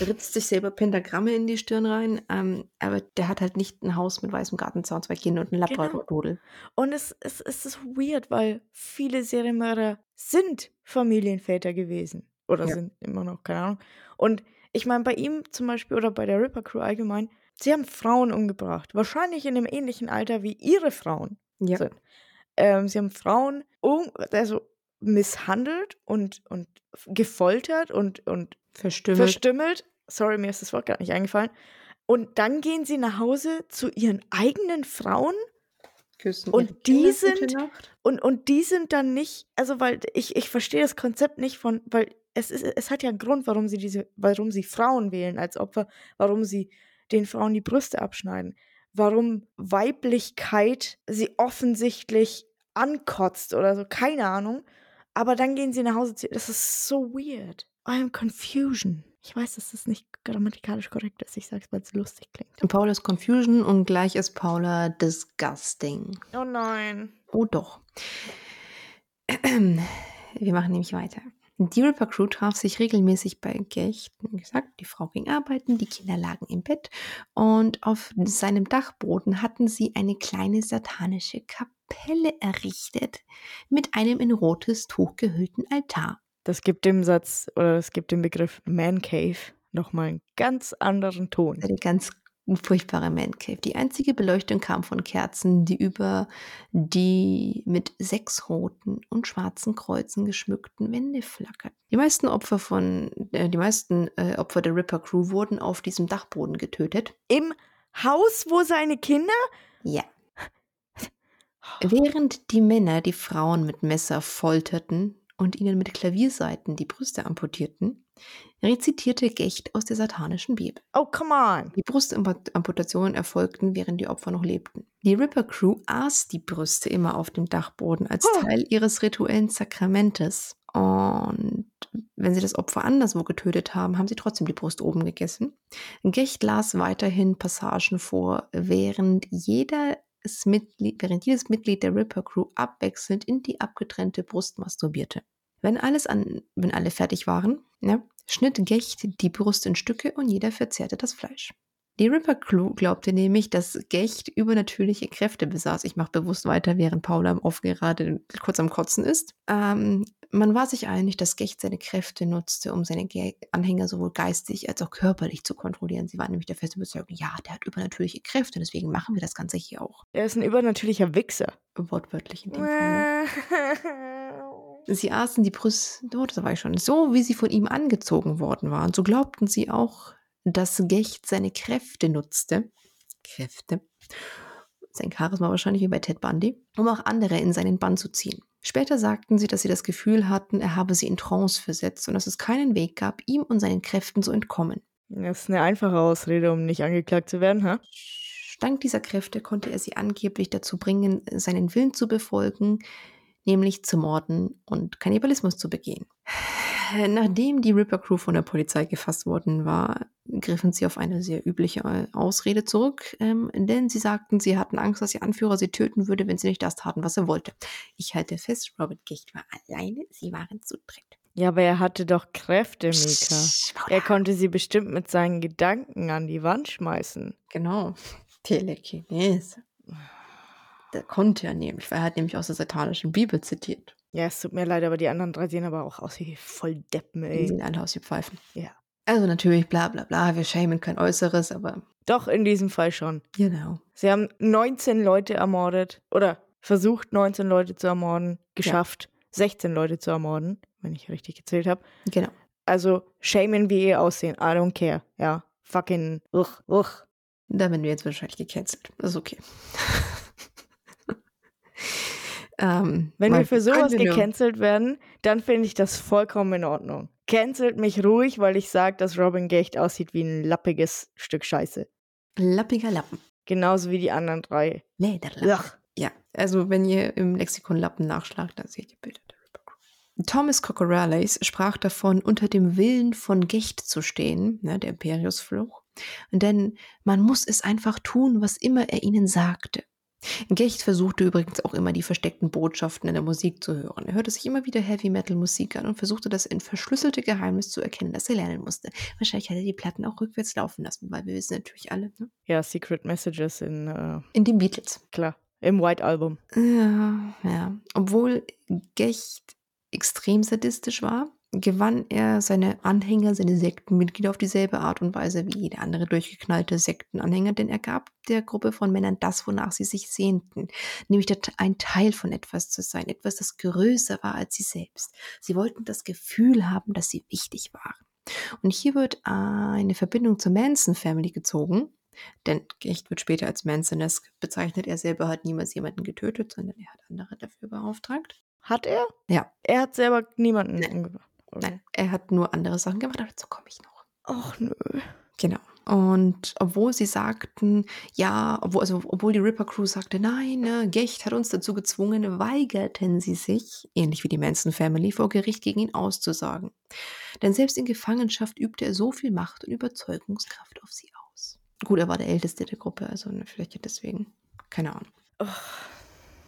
ritzt sich selber Pentagramme in die Stirn rein. Ähm, aber der hat halt nicht ein Haus mit weißem Gartenzaun, zwei Kinder und einen Genau. Labrador-Dodel. Und es, es, es ist weird, weil viele Serienmörder sind Familienväter gewesen. Oder Ja. sind immer noch, keine Ahnung. Und ich meine, bei ihm zum Beispiel oder bei der Ripper Crew allgemein, sie haben Frauen umgebracht. Wahrscheinlich in einem ähnlichen Alter wie ihre Frauen Ja. sind. Ähm, sie haben Frauen um, also misshandelt und, und gefoltert und, und Verstümmelt. verstümmelt. Sorry, mir ist das Wort gar nicht eingefallen. Und dann gehen sie nach Hause zu ihren eigenen Frauen küssen. Und ihre die Kinder sind- und, und die sind dann nicht, also weil ich, ich verstehe das Konzept nicht von, weil es ist, es hat ja einen Grund, warum sie diese, warum sie Frauen wählen als Opfer, warum sie den Frauen die Brüste abschneiden, warum Weiblichkeit sie offensichtlich ankotzt oder so, keine Ahnung. Aber dann gehen sie nach Hause. zu- Das ist so weird. I am confusion. Ich weiß, dass das nicht grammatikalisch korrekt ist. Ich sag's, weil es lustig klingt. Paula ist Confusion und gleich ist Paula Disgusting. Oh nein. Oh doch. <clears throat> Wir machen nämlich weiter. Die Ripper Crew traf sich regelmäßig bei Gecht. Wie gesagt, die Frau ging arbeiten, die Kinder lagen im Bett und auf seinem Dachboden hatten sie eine kleine satanische Kapelle errichtet mit einem in rotes Tuch gehüllten Altar. Das gibt dem Satz oder es gibt dem Begriff Man Cave nochmal einen ganz anderen Ton. Eine ganz furchtbare Man Cave. Die einzige Beleuchtung kam von Kerzen, die über die mit sechs roten und schwarzen Kreuzen geschmückten Wände flackerten. Die meisten Opfer von äh, die meisten äh, Opfer der Ripper Crew wurden auf diesem Dachboden getötet. Im Haus, wo seine Kinder? Ja. <laughs> Während die Männer die Frauen mit Messer folterten und ihnen mit Klavierseiten die Brüste amputierten, rezitierte Gecht aus der satanischen Bibel. Oh, come on. Die Brustamputationen erfolgten, während die Opfer noch lebten. Die Ripper Crew aß die Brüste immer auf dem Dachboden als Oh. Teil ihres rituellen Sakramentes. Und wenn sie das Opfer anderswo getötet haben, haben sie trotzdem die Brust oben gegessen. Gecht las weiterhin Passagen vor, während jeder Mitglied, während jedes Mitglied der Ripper Crew abwechselnd in die abgetrennte Brust masturbierte. Wenn alles an, wenn alle fertig waren, ne, schnitt Gecht die Brust in Stücke und jeder verzehrte das Fleisch. Die Ripper Crew glaubte nämlich, dass Gecht übernatürliche Kräfte besaß. Ich mache bewusst weiter, während Paula im Off gerade kurz am Kotzen ist. Ähm, man war sich einig, dass Gecht seine Kräfte nutzte, um seine Ge Anhänger sowohl geistig als auch körperlich zu kontrollieren. Sie waren nämlich der festen Überzeugung, ja, der hat übernatürliche Kräfte, deswegen machen wir das Ganze hier auch. Er ist ein übernatürlicher Wichser. Wortwörtlich in dem Fall. <laughs> Sie aßen die Brüste, oh, das war ich schon, so wie sie von ihm angezogen worden waren. So glaubten sie auch, dass Gecht seine Kräfte nutzte. Kräfte. Sein Charisma wahrscheinlich wie bei Ted Bundy, um auch andere in seinen Bann zu ziehen. Später sagten sie, dass sie das Gefühl hatten, er habe sie in Trance versetzt und dass es keinen Weg gab, ihm und seinen Kräften zu entkommen. Das ist eine einfache Ausrede, um nicht angeklagt zu werden, ha? Dank dieser Kräfte konnte er sie angeblich dazu bringen, seinen Willen zu befolgen, nämlich zu morden und Kannibalismus zu begehen. Nachdem die Ripper Crew von der Polizei gefasst worden war, griffen sie auf eine sehr übliche Ausrede zurück, ähm, denn sie sagten, sie hatten Angst, dass ihr Anführer sie töten würde, wenn sie nicht das taten, was er wollte. Ich halte fest, Robert Gicht war alleine, sie waren zu dritt. Ja, aber er hatte doch Kräfte, Mika. Er konnte sie bestimmt mit seinen Gedanken an die Wand schmeißen. Genau. <laughs> Telekinese. Der konnte er nämlich, weil er hat nämlich aus der satanischen Bibel zitiert. Ja, es tut mir leid, aber die anderen drei sehen aber auch aus wie voll Deppen, Die ey. sehen alle aus wie Pfeifen. Ja. Also natürlich bla bla bla, wir schämen kein Äußeres, aber Doch, in diesem Fall schon. genau. Sie haben 19 Leute ermordet oder versucht, 19 Leute zu ermorden, geschafft, 16 Leute zu ermorden, wenn ich richtig gezählt habe. Genau. Also, shamen wie ihr aussehen. I don't care. Ja. Fucking. Uch, uch. Da werden wir jetzt wahrscheinlich gecancelt. Das ist okay. <laughs> ähm, Wenn wir für sowas gecancelt werden, dann finde ich das vollkommen in Ordnung. Cancelt mich ruhig, weil ich sage, dass Robin Gecht aussieht wie ein lappiges Stück Scheiße. Lappiger Lappen. Genauso wie die anderen drei. Lederlappen. Ja, also wenn ihr im Lexikon Lappen nachschlagt, dann seht ihr Bilder der Ripper Crew. Thomas Cocorales sprach davon, unter dem Willen von Gecht zu stehen, ne, der Imperiusfluch, denn man muss es einfach tun, was immer er ihnen sagte. Gecht versuchte übrigens auch immer die versteckten Botschaften in der Musik zu hören. Er hörte sich immer wieder Heavy Metal Musik an und versuchte das in verschlüsselte Geheimnis zu erkennen, das er lernen musste. Wahrscheinlich hat er die Platten auch rückwärts laufen lassen, weil wir wissen natürlich alle. Ne? Ja, Secret Messages in. Äh, in den Beatles. Klar, im White Album. Ja, ja. Obwohl Gecht extrem sadistisch war, gewann er seine Anhänger, seine Sektenmitglieder auf dieselbe Art und Weise wie jeder andere durchgeknallte Sektenanhänger, denn er gab der Gruppe von Männern das, wonach sie sich sehnten, nämlich ein Teil von etwas zu sein, etwas, das größer war als sie selbst. Sie wollten das Gefühl haben, dass sie wichtig waren. Und hier wird eine Verbindung zur Manson Family gezogen, denn Gecht wird später als Mansonesk bezeichnet. Er selber hat niemals jemanden getötet, sondern er hat andere dafür beauftragt. Hat er? Ja. Er hat selber niemanden umgebracht. Nein, er hat nur andere Sachen gemacht, aber dazu komme ich noch. Ach nö. Genau. Und obwohl sie sagten, ja, obwohl, also, obwohl die Ripper Crew sagte, nein, ne, Gecht hat uns dazu gezwungen, weigerten sie sich, ähnlich wie die Manson Family, vor Gericht gegen ihn auszusagen. Denn selbst in Gefangenschaft übte er so viel Macht und Überzeugungskraft auf sie aus. Gut, er war der Älteste der Gruppe, also ne, vielleicht deswegen. Keine Ahnung. Oh.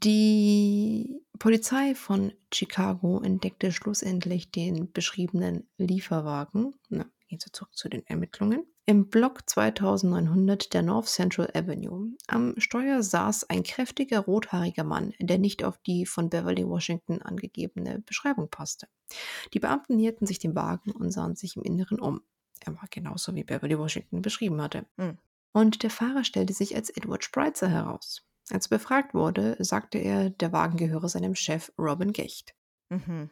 Die Polizei von Chicago entdeckte schlussendlich den beschriebenen Lieferwagen. Na, gehen wir zurück zu den Ermittlungen. Im Block 2900 der North Central Avenue. Am Steuer saß ein kräftiger rothaariger Mann, der nicht auf die von Beverly Washington angegebene Beschreibung passte. Die Beamten näherten sich dem Wagen und sahen sich im Inneren um. Er war genauso wie Beverly Washington beschrieben hatte. Hm. Und der Fahrer stellte sich als Edward Spreitzer heraus. Als er befragt wurde, sagte er, der Wagen gehöre seinem Chef Robin Gecht. Mhm.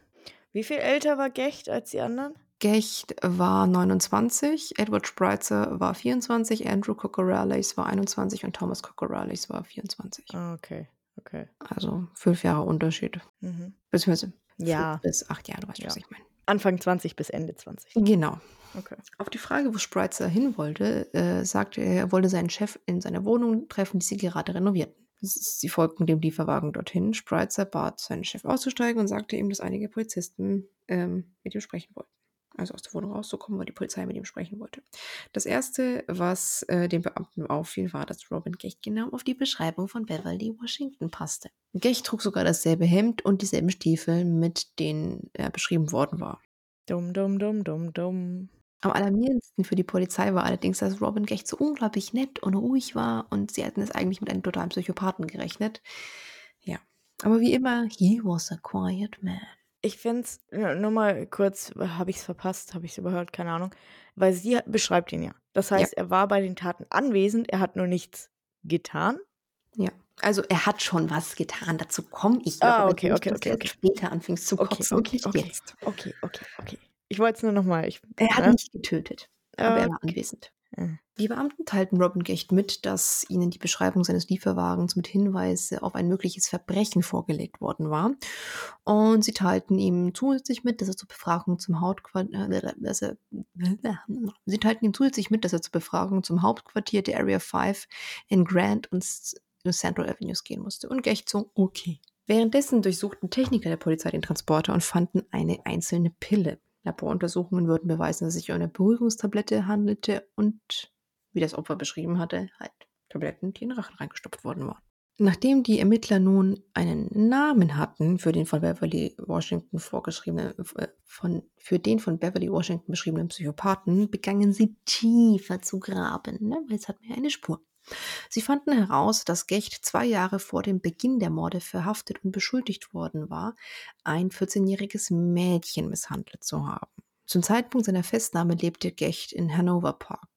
Wie viel älter war Gecht als die anderen? Gecht war 29, Edward Spreitzer war 24, Andrew Cocorales war 21 und Thomas Cocorales war 24. Ah, okay, okay. Also fünf Jahre Unterschied. Mhm. Beziehungsweise ja. bis acht Jahre, du weißt, ja. was ich meine. Anfang 20 bis Ende 20. Genau. Okay. Auf die Frage, wo Spreitzer hin wollte, äh, sagte er, er wollte seinen Chef in seiner Wohnung treffen, die sie gerade renovierten. Sie folgten dem Lieferwagen dorthin. Spreitzer bat seinen Chef auszusteigen und sagte ihm, dass einige Polizisten ähm, mit ihm sprechen wollten. Also aus der Wohnung rauszukommen, weil die Polizei mit ihm sprechen wollte. Das erste, was äh, den Beamten auffiel, war, dass Robin Gecht genau auf die Beschreibung von Beverly Washington passte. Gecht trug sogar dasselbe Hemd und dieselben Stiefel, mit denen er beschrieben worden war. Dumm, dumm, dumm, dumm, dumm. Am alarmierendsten für die Polizei war allerdings, dass Robin Gecht so unglaublich nett und ruhig war und sie hätten es eigentlich mit einem totalen Psychopathen gerechnet. Ja. Aber wie immer, he was a quiet man. Ich finde es, nur mal kurz, habe ich es verpasst, habe ich es überhört, keine Ahnung, weil sie beschreibt ihn ja. Das heißt, ja. er war bei den Taten anwesend, er hat nur nichts getan. Ja. Also er hat schon was getan, dazu komme ich. Ah, okay, okay, okay, okay. Später anfängst zu kotzen. Okay, okay, okay, okay, okay. Ich wollte es nur nochmal. Er hat ja? nicht getötet, aber er war anwesend. Die Beamten teilten Robin Gecht mit, dass ihnen die Beschreibung seines Lieferwagens mit Hinweise auf ein mögliches Verbrechen vorgelegt worden war. Und sie teilten ihm zusätzlich mit, dass er zur Befragung zum Hauptquartier, äh, <laughs> sie teilten ihm zusätzlich mit, dass er zur Befragung zum Hauptquartier der Area 5 in Grand und Central Avenues gehen musste. Und Gecht so, okay. Währenddessen durchsuchten Techniker der Polizei den Transporter und fanden eine einzelne Pille. Laboruntersuchungen würden beweisen, dass es sich um eine Beruhigungstablette handelte und, wie das Opfer beschrieben hatte, halt Tabletten, die in den Rachen reingestopft worden waren. Nachdem die Ermittler nun einen Namen hatten für den von Beverly Washington vorgeschriebenen, äh, von, für den von Beverly Washington beschriebenen Psychopathen, begannen sie tiefer zu graben, ne? weil es hat mir eine Spur. Sie fanden heraus, dass Gecht zwei Jahre vor dem Beginn der Morde verhaftet und beschuldigt worden war, ein 14-jähriges Mädchen misshandelt zu haben. Zum Zeitpunkt seiner Festnahme lebte Gecht in Hanover Park.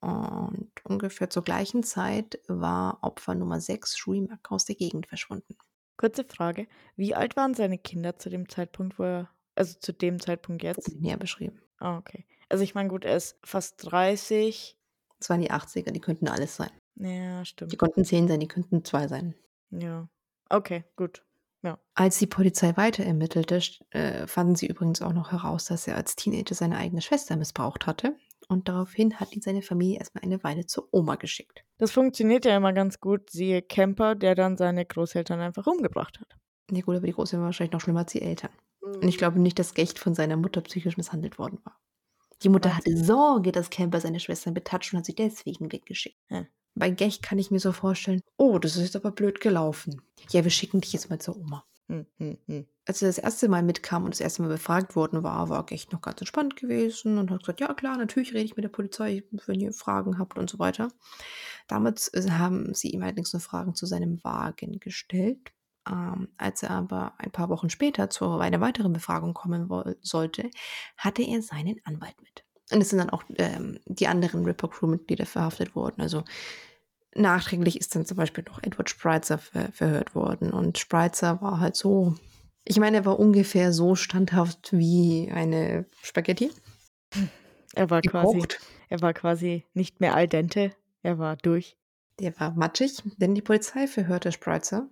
Und ungefähr zur gleichen Zeit war Opfer Nummer 6, Schuimack, aus der Gegend verschwunden. Kurze Frage. Wie alt waren seine Kinder zu dem Zeitpunkt, wo er, also zu dem Zeitpunkt jetzt? Näher beschrieben. Ah, okay. Also ich meine, gut, er ist fast 30. Das waren die 80er, die könnten alles sein. Ja, stimmt. Die konnten 10 sein, die könnten 2 sein. Ja. Okay, gut. Ja. Als die Polizei weiter ermittelte, äh, fanden sie übrigens auch noch heraus, dass er als Teenager seine eigene Schwester missbraucht hatte. Und daraufhin hat ihn seine Familie erstmal eine Weile zur Oma geschickt. Das funktioniert ja immer ganz gut. Siehe Camper, der dann seine Großeltern einfach umgebracht hat. Ja gut, aber die Großeltern waren wahrscheinlich noch schlimmer als die Eltern. Und ich glaube nicht, dass Gecht von seiner Mutter psychisch misshandelt worden war. Die Mutter hatte Sorge, dass Camper seine Schwestern betatscht und hat sie deswegen weggeschickt. Ja. Bei Gecht kann ich mir so vorstellen, oh, das ist jetzt aber blöd gelaufen. Ja, wir schicken dich jetzt mal zur Oma. Hm, hm, hm. Als er das erste Mal mitkam und das erste Mal befragt worden war, war Gecht noch ganz entspannt gewesen und hat gesagt, ja klar, natürlich rede ich mit der Polizei, wenn ihr Fragen habt und so weiter. Damals äh, haben sie ihm allerdings nur Fragen zu seinem Wagen gestellt. Ähm, als er aber ein paar Wochen später zu einer weiteren Befragung kommen sollte, hatte er seinen Anwalt mit. Und es sind dann auch ähm, die anderen Ripper Crew-Mitglieder verhaftet worden. Also nachträglich ist dann zum Beispiel noch Edward Spreitzer ver verhört worden. Und Spreitzer war halt so, ich meine, er war ungefähr so standhaft wie eine Spaghetti. Er war quasi, Gekocht. er war quasi nicht mehr al dente. Er war durch. Der war matschig, denn die Polizei verhörte Spreitzer.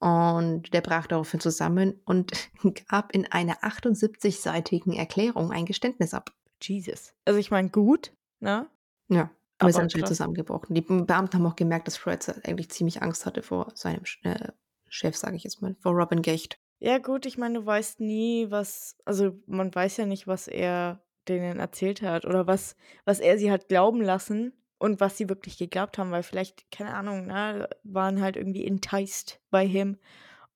Und der brach daraufhin zusammen und <laughs> gab in einer 78-seitigen Erklärung ein Geständnis ab. Jesus. Also ich meine, gut, ne? Ja, aber ist Aber natürlich krass. zusammengebrochen. Die Beamten haben auch gemerkt, dass Spreitzer eigentlich ziemlich Angst hatte vor seinem äh, Chef, sage ich jetzt mal, vor Robin Gecht. Ja, gut, ich meine, du weißt nie, was, also man weiß ja nicht, was er denen erzählt hat oder was, was er sie hat glauben lassen und was sie wirklich geglaubt haben, weil vielleicht, keine Ahnung, ne, waren halt irgendwie enticed bei ihm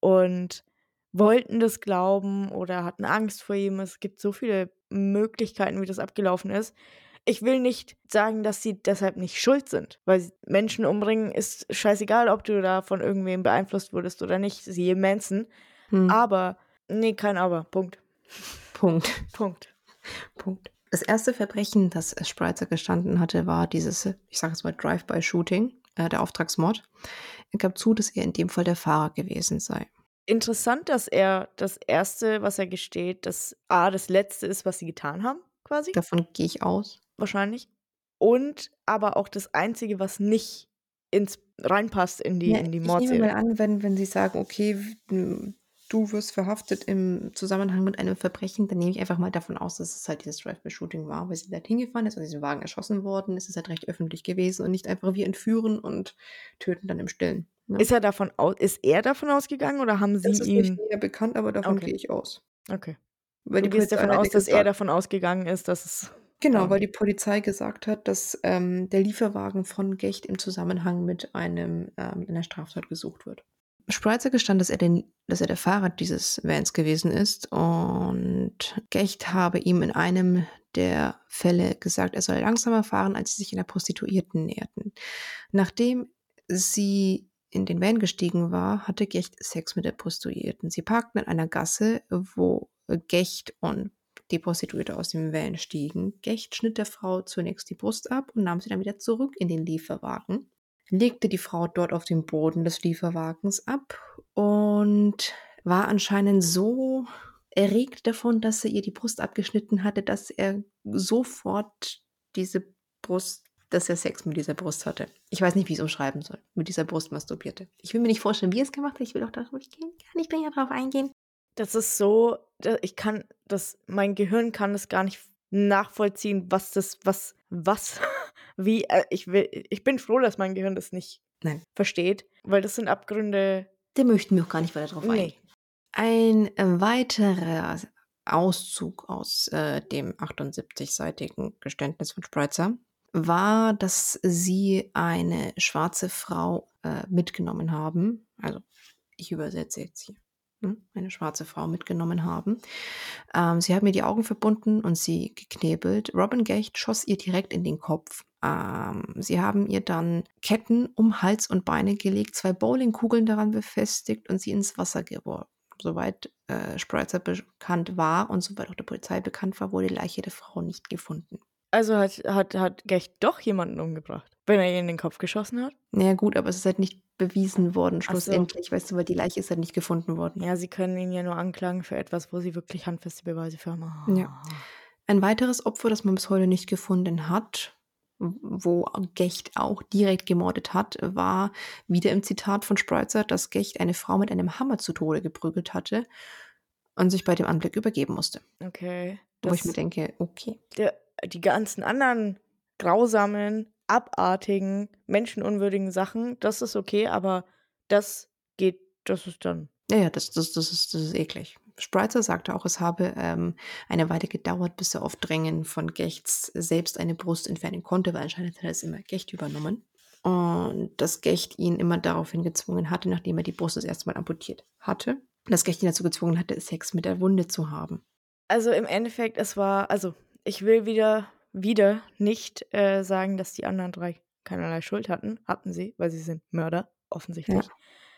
und wollten das glauben oder hatten Angst vor ihm. Es gibt so viele Möglichkeiten, wie das abgelaufen ist. Ich will nicht sagen, dass sie deshalb nicht schuld sind, weil Menschen umbringen ist scheißegal, ob du da von irgendwem beeinflusst wurdest oder nicht, siehe Manson. Hm. Aber, nee, kein Aber. Punkt. Punkt. Punkt. <laughs> Punkt. Das erste Verbrechen, das Spreitzer gestanden hatte, war dieses, ich sage jetzt mal, Drive-by-Shooting, äh, der Auftragsmord. Er gab zu, dass er in dem Fall der Fahrer gewesen sei. Interessant, dass er das Erste, was er gesteht, das A, das Letzte ist, was sie getan haben, quasi. Davon gehe ich aus. Wahrscheinlich. Und aber auch das Einzige, was nicht ins reinpasst in die, Ja, in die ich nehme mal Mordserie. an, wenn, wenn Sie sagen, okay, du wirst verhaftet im Zusammenhang mit einem Verbrechen, dann nehme ich einfach mal davon aus, dass es halt dieses Drive-by-Shooting war, weil sie da hingefahren ist und diesen Wagen erschossen worden ist. Es ist halt recht öffentlich gewesen und nicht einfach wir entführen und töten dann im Stillen. Ne? Ist er davon aus, ist er davon ausgegangen oder haben sie das ist ihn? nicht näher bekannt, aber davon Okay. gehe ich aus. Okay. Weil Du die gehst davon aus, dass er davon ausgegangen ist, dass es. Genau, Ähm, weil die Polizei gesagt hat, dass ähm, der Lieferwagen von Gecht im Zusammenhang mit einem ähm, mit einer Straftat gesucht wird. Spreitzer gestand, dass er, den, dass er der Fahrer dieses Vans gewesen ist und Gecht habe ihm in einem der Fälle gesagt, er soll langsamer fahren, als sie sich einer Prostituierten näherten. Nachdem sie in den Van gestiegen war, hatte Gecht Sex mit der Prostituierten. Sie parkten in einer Gasse, wo Gecht und die Prostituierte aus dem Van stiegen. Gecht schnitt der Frau zunächst die Brust ab und nahm sie dann wieder zurück in den Lieferwagen, legte die Frau dort auf dem Boden des Lieferwagens ab und war anscheinend so erregt davon, dass er ihr die Brust abgeschnitten hatte, dass er sofort diese Brust, dass er Sex mit dieser Brust hatte. Ich weiß nicht, wie ich es umschreiben soll. Mit dieser Brust masturbierte. Ich will mir nicht vorstellen, wie er es gemacht hat. Ich will auch nicht gehen. Gar nicht länger darauf eingehen. Das ist so, ich kann das, mein Gehirn kann das gar nicht nachvollziehen, was das, was, was, wie, äh, ich will, ich bin froh, dass mein Gehirn das nicht Nein. versteht, weil das sind Abgründe, Da möchten wir auch gar nicht weiter drauf Nee. eingehen. Ein weiterer Auszug aus äh, dem 78-seitigen Geständnis von Spreitzer war, dass sie eine schwarze Frau äh, mitgenommen haben. Also ich übersetze jetzt hier. ne, Eine schwarze Frau mitgenommen haben. Ähm, sie haben ihr die Augen verbunden und sie geknebelt. Robin Gecht schoss ihr direkt in den Kopf. Ähm, sie haben ihr dann Ketten um Hals und Beine gelegt, zwei Bowlingkugeln daran befestigt und sie ins Wasser geworfen. Soweit äh, Spreitzer bekannt war und soweit auch der Polizei bekannt war, wurde die Leiche der Frau nicht gefunden. also hat, hat, hat Gecht doch jemanden umgebracht, wenn er ihr in den Kopf geschossen hat. Naja gut, aber es ist halt nicht bewiesen worden, Ach so. schlussendlich, weißt du, weil die Leiche ist halt nicht gefunden worden. Ja, sie können ihn ja nur anklagen für etwas, wo sie wirklich handfeste Beweise für haben. Ja. Ein weiteres Opfer, das man bis heute nicht gefunden hat, wo Gecht auch direkt gemordet hat, war wieder im Zitat von Spreitzer, dass Gecht eine Frau mit einem Hammer zu Tode geprügelt hatte und sich bei dem Anblick übergeben musste. Okay. Wo ich mir denke, okay. der, die ganzen anderen grausamen, abartigen, menschenunwürdigen Sachen, das ist okay, aber das geht, das ist dann. Ja, ja, das, das, das, ist, das ist eklig. Spritzer sagte auch, es habe ähm, eine Weile gedauert, bis er auf Drängen von Gechts selbst eine Brust entfernen konnte, weil anscheinend hat er es immer Gecht übernommen. Und dass Gecht ihn immer daraufhin gezwungen hatte, nachdem er die Brust das erste Mal amputiert hatte, dass Gecht ihn dazu gezwungen hatte, Sex mit der Wunde zu haben. Also im Endeffekt, es war, also ich will wieder, wieder nicht äh, sagen, dass die anderen drei keinerlei Schuld hatten. Hatten sie, weil sie sind Mörder, offensichtlich. Ja.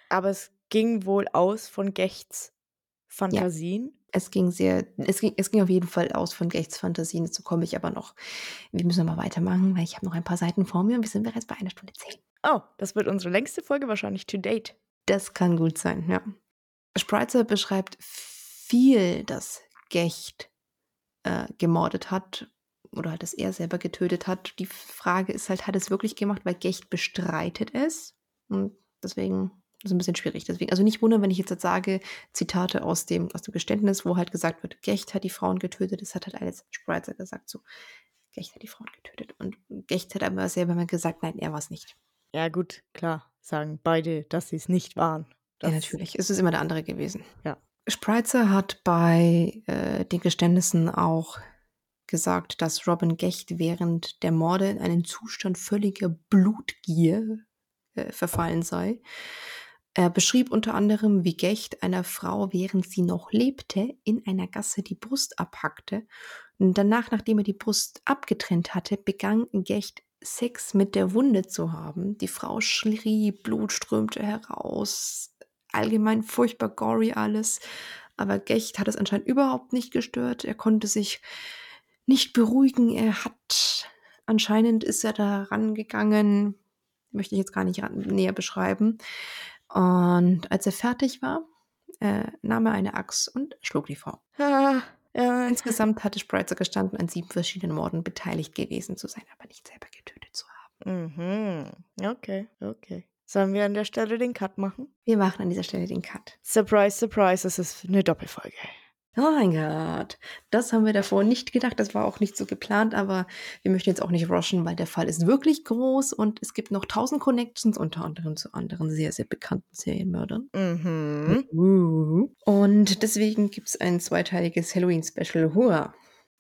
Aber es ging wohl aus von Gechts Fantasien. Es ging sehr, es ging, es ging auf jeden Fall aus von Gechts Fantasien, dazu komme ich aber noch. Wir müssen mal weitermachen, weil ich habe noch ein paar Seiten vor mir und wir sind bereits bei einer Stunde zehn. Oh, das wird unsere längste Folge wahrscheinlich to date. Das kann gut sein, ja. Spritzer beschreibt viel, dass Gecht äh, gemordet hat oder halt, dass er selber getötet hat. Die Frage ist halt, hat er es wirklich gemacht, weil Gecht bestreitet es? Und deswegen ist ein bisschen schwierig. Deswegen, also nicht wundern, wenn ich jetzt, sage, Zitate aus dem, aus dem Geständnis, wo halt gesagt wird, Gecht hat die Frauen getötet. Das hat halt alles Spritzer gesagt, so. Gecht hat die Frauen getötet. Und Gecht hat aber selber mal gesagt, nein, er war es nicht. Ja, gut, klar, sagen beide, dass sie es nicht waren. Das, ja, natürlich. Es ist immer der andere gewesen. Ja. Spritzer hat bei äh, den Geständnissen auch gesagt, dass Robin Gecht während der Morde in einen Zustand völliger Blutgier äh, verfallen sei. Er beschrieb unter anderem, wie Gecht einer Frau, während sie noch lebte, in einer Gasse die Brust abhackte. Und danach, nachdem er die Brust abgetrennt hatte, begann Gecht Sex mit der Wunde zu haben. Die Frau schrie, Blut strömte heraus. Allgemein furchtbar gory alles. Aber Gecht hat es anscheinend überhaupt nicht gestört. Er konnte sich nicht beruhigen. Er hat, anscheinend ist er da rangegangen, möchte ich jetzt gar nicht näher beschreiben. Und als er fertig war, äh, nahm er eine Axt und schlug die Frau. Ah, ja, <laughs> Insgesamt hatte Spritzer gestanden, an sieben verschiedenen Morden beteiligt gewesen zu sein, aber nicht selber getötet zu haben. Mhm. Okay, okay. Sollen wir an der Stelle den Cut machen? Wir machen an dieser Stelle den Cut. Surprise, surprise, es ist eine Doppelfolge. Oh mein Gott, das haben wir davor nicht gedacht. Das war auch nicht so geplant, aber wir möchten jetzt auch nicht rushen, weil der Fall ist wirklich groß und es gibt noch tausend Connections, unter anderem zu anderen sehr, sehr bekannten Serienmördern. Mhm. Uh. Und deswegen gibt es ein zweiteiliges Halloween-Special. Hurra!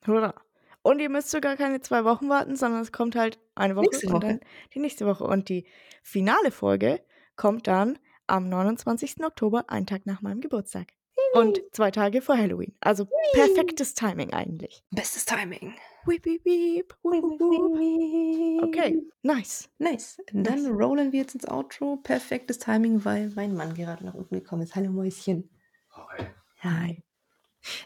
Hurra. Und ihr müsst sogar keine zwei Wochen warten, sondern es kommt halt eine Woche Nächste und Woche. dann die nächste Woche. Und die finale Folge kommt dann am 29. Oktober, einen Tag nach meinem Geburtstag. Und zwei Tage vor Halloween. Also perfektes Timing eigentlich. Bestes Timing. Weep, weep, weep. Wup, wup, wup. Okay, nice. Nice. Dann Nice. rollen wir jetzt ins Outro. Perfektes Timing, weil mein Mann gerade nach unten gekommen ist. Hallo Mäuschen. Hi. Hi.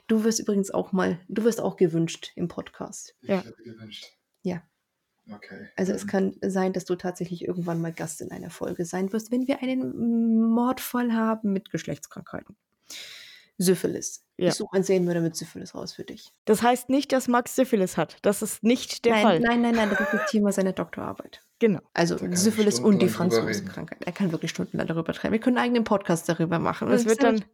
Du wirst übrigens auch mal, du wirst auch gewünscht im Podcast. Ich Ja. hätte gewünscht. Ja. Okay. Also es kann sein, dass du tatsächlich irgendwann mal Gast in einer Folge sein wirst, wenn wir einen Mordfall haben mit Geschlechtskrankheiten. Syphilis. Ja. Ich suche einen Serienmörder mit Syphilis raus für dich. Das heißt nicht, dass Max Syphilis hat. Das ist nicht der nein, Fall. nein, nein, nein, das ist das Thema seiner Doktorarbeit. Genau. Also Syphilis und die Franzosenkrankheit. Er kann wirklich stundenlang darüber treiben. Wir können einen eigenen Podcast darüber machen. Und es wird dann,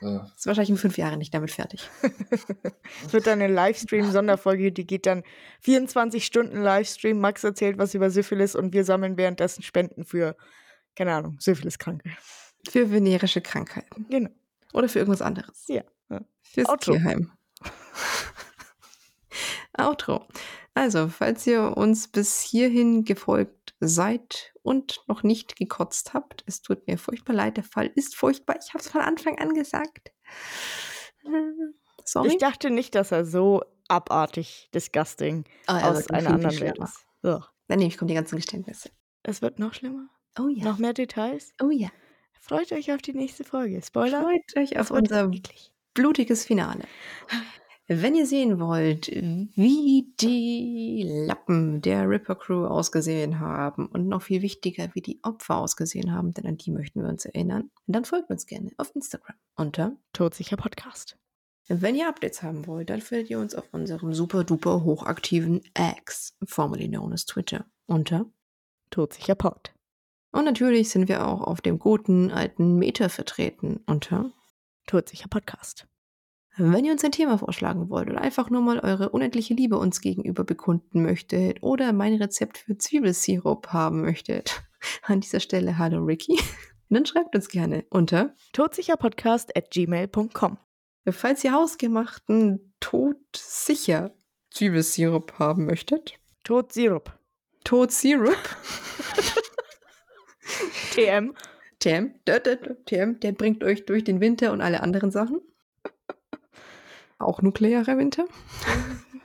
Ja. ist wahrscheinlich in fünf Jahren nicht damit fertig. <laughs> es wird dann eine Livestream-Sonderfolge, die geht dann 24 Stunden Livestream. Max erzählt was über Syphilis und wir sammeln währenddessen Spenden für, keine Ahnung, Syphilis-Kranke. Für venerische Krankheiten. Genau. Oder für irgendwas anderes. Ja. Fürs Outro. Tierheim. <laughs> Outro. Also, falls ihr uns bis hierhin gefolgt seid und noch nicht gekotzt habt, es tut mir furchtbar leid, der Fall ist furchtbar. Ich habe es von Anfang an gesagt. Äh, Sorry. Ich dachte nicht, dass er so abartig disgusting Ah, er aus einer anderen Welt ist. Ugh. Dann nehme ich kommen die ganzen Geständnisse. Es wird noch schlimmer. Oh ja. Noch mehr Details. Oh ja. Freut euch auf die nächste Folge. Spoiler. Freut euch auf unser eklig. blutiges Finale. Wenn ihr sehen wollt, wie die Lappen der Ripper Crew ausgesehen haben und noch viel wichtiger, wie die Opfer ausgesehen haben, denn an die möchten wir uns erinnern, dann folgt uns gerne auf Instagram unter. Todsicher Podcast. Wenn ihr Updates haben wollt, dann findet ihr uns auf unserem super duper hochaktiven X, formerly known as Twitter, unter. Todsicher Pod. Und natürlich sind wir auch auf dem guten alten Meta vertreten unter. Todsicher Podcast. Wenn ihr uns ein Thema vorschlagen wollt oder einfach nur mal eure unendliche Liebe uns gegenüber bekunden möchtet oder mein Rezept für Zwiebelsirup haben möchtet, <laughs> an dieser Stelle hallo Ricky, <laughs> dann schreibt uns gerne unter Todsicherpodcast at gmail.com. Falls ihr hausgemachten Todsicher Zwiebelsirup haben möchtet, Todsirup. Todsirup, <laughs> TM. TM, TM, der bringt euch durch den Winter und alle anderen Sachen. Auch nuklearer Winter.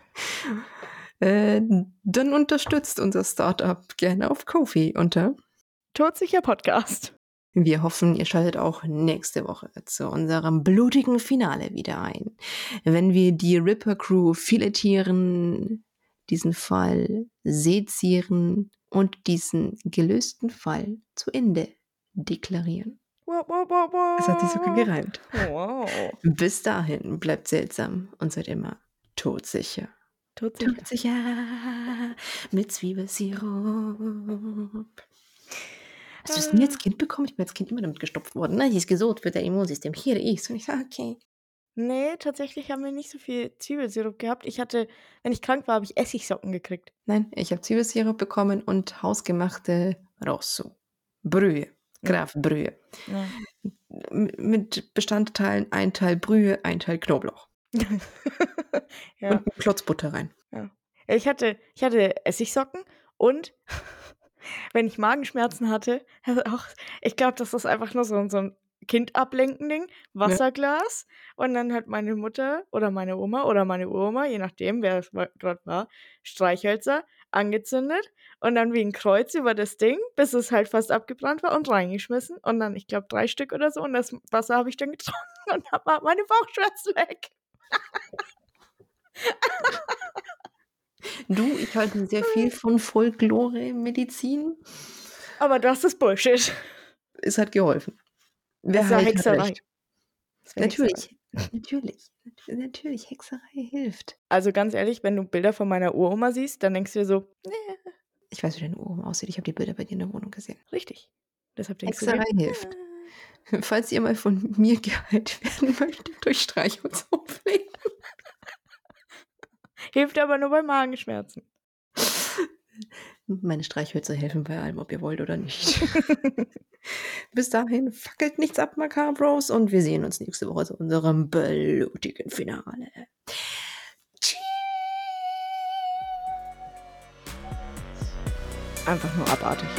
<laughs> äh, dann unterstützt unser Startup gerne auf Kofi unter. Todsicher Podcast. Wir hoffen, ihr schaltet auch nächste Woche zu unserem blutigen Finale wieder ein. Wenn wir die Ripper Crew filetieren, diesen Fall sezieren und diesen gelösten Fall zu Ende deklarieren. Es hat sich sogar gereimt. Wow. Bis dahin bleibt seltsam und seid immer todsicher. Todsicher. Todsicher mit Zwiebelsirup. Hast du das nie als Kind bekommen? Ich bin als Kind immer damit gestopft worden. Na, die ist gesund für dein Immunsystem. Hier ist. Und ich sage, okay. Nee, tatsächlich haben wir nicht so viel Zwiebelsirup gehabt. Ich hatte, wenn ich krank war, habe ich Essigsocken gekriegt. Nein, ich habe Zwiebelsirup bekommen und hausgemachte Rosso. Brühe. Kraftbrühe. Ja. Mit Bestandteilen ein Teil Brühe, ein Teil Knoblauch. <laughs> ja. Und einen Klotz Butter rein. Ich hatte, ich hatte Essigsocken und <laughs> wenn ich Magenschmerzen hatte, <laughs> auch, ich glaube, das ist einfach nur so, so ein Kind ablenken Ding, Wasserglas und dann hat meine Mutter oder meine Oma oder meine Uroma, je nachdem, wer es gerade war, Streichhölzer angezündet und dann wie ein Kreuz über das Ding, bis es halt fast abgebrannt war und reingeschmissen und dann, ich glaube, drei Stück oder so und das Wasser habe ich dann <laughs> getrunken und dann war meine Bauchschmerzen weg. Du, ich halte sehr viel <laughs> von Folklore-Medizin. Aber das ist Bullshit. Es hat geholfen. Wer Das ist ja heilt, hat Hexerei. Natürlich. <laughs> Natürlich. Nat- Natürlich. Hexerei hilft. Also ganz ehrlich, wenn du Bilder von meiner Uroma siehst, dann denkst du dir so, nee, Ich weiß, wie deine Ohren aussieht. Ich habe die Bilder bei dir in der Wohnung gesehen. richtig. Deshalb denkst Hexerei du dir, hilft. <laughs> Falls ihr mal von mir geheilt werden möchtet, durch Streichholz auflegen. hilft aber nur bei Magenschmerzen. <laughs> Meine Streichhölzer helfen bei allem, ob ihr wollt oder nicht. <laughs> <laughs> Bis dahin, fackelt nichts ab, Macabros, und wir sehen uns nächste Woche zu unserem blutigen Finale. Tschüss. Einfach nur abartig.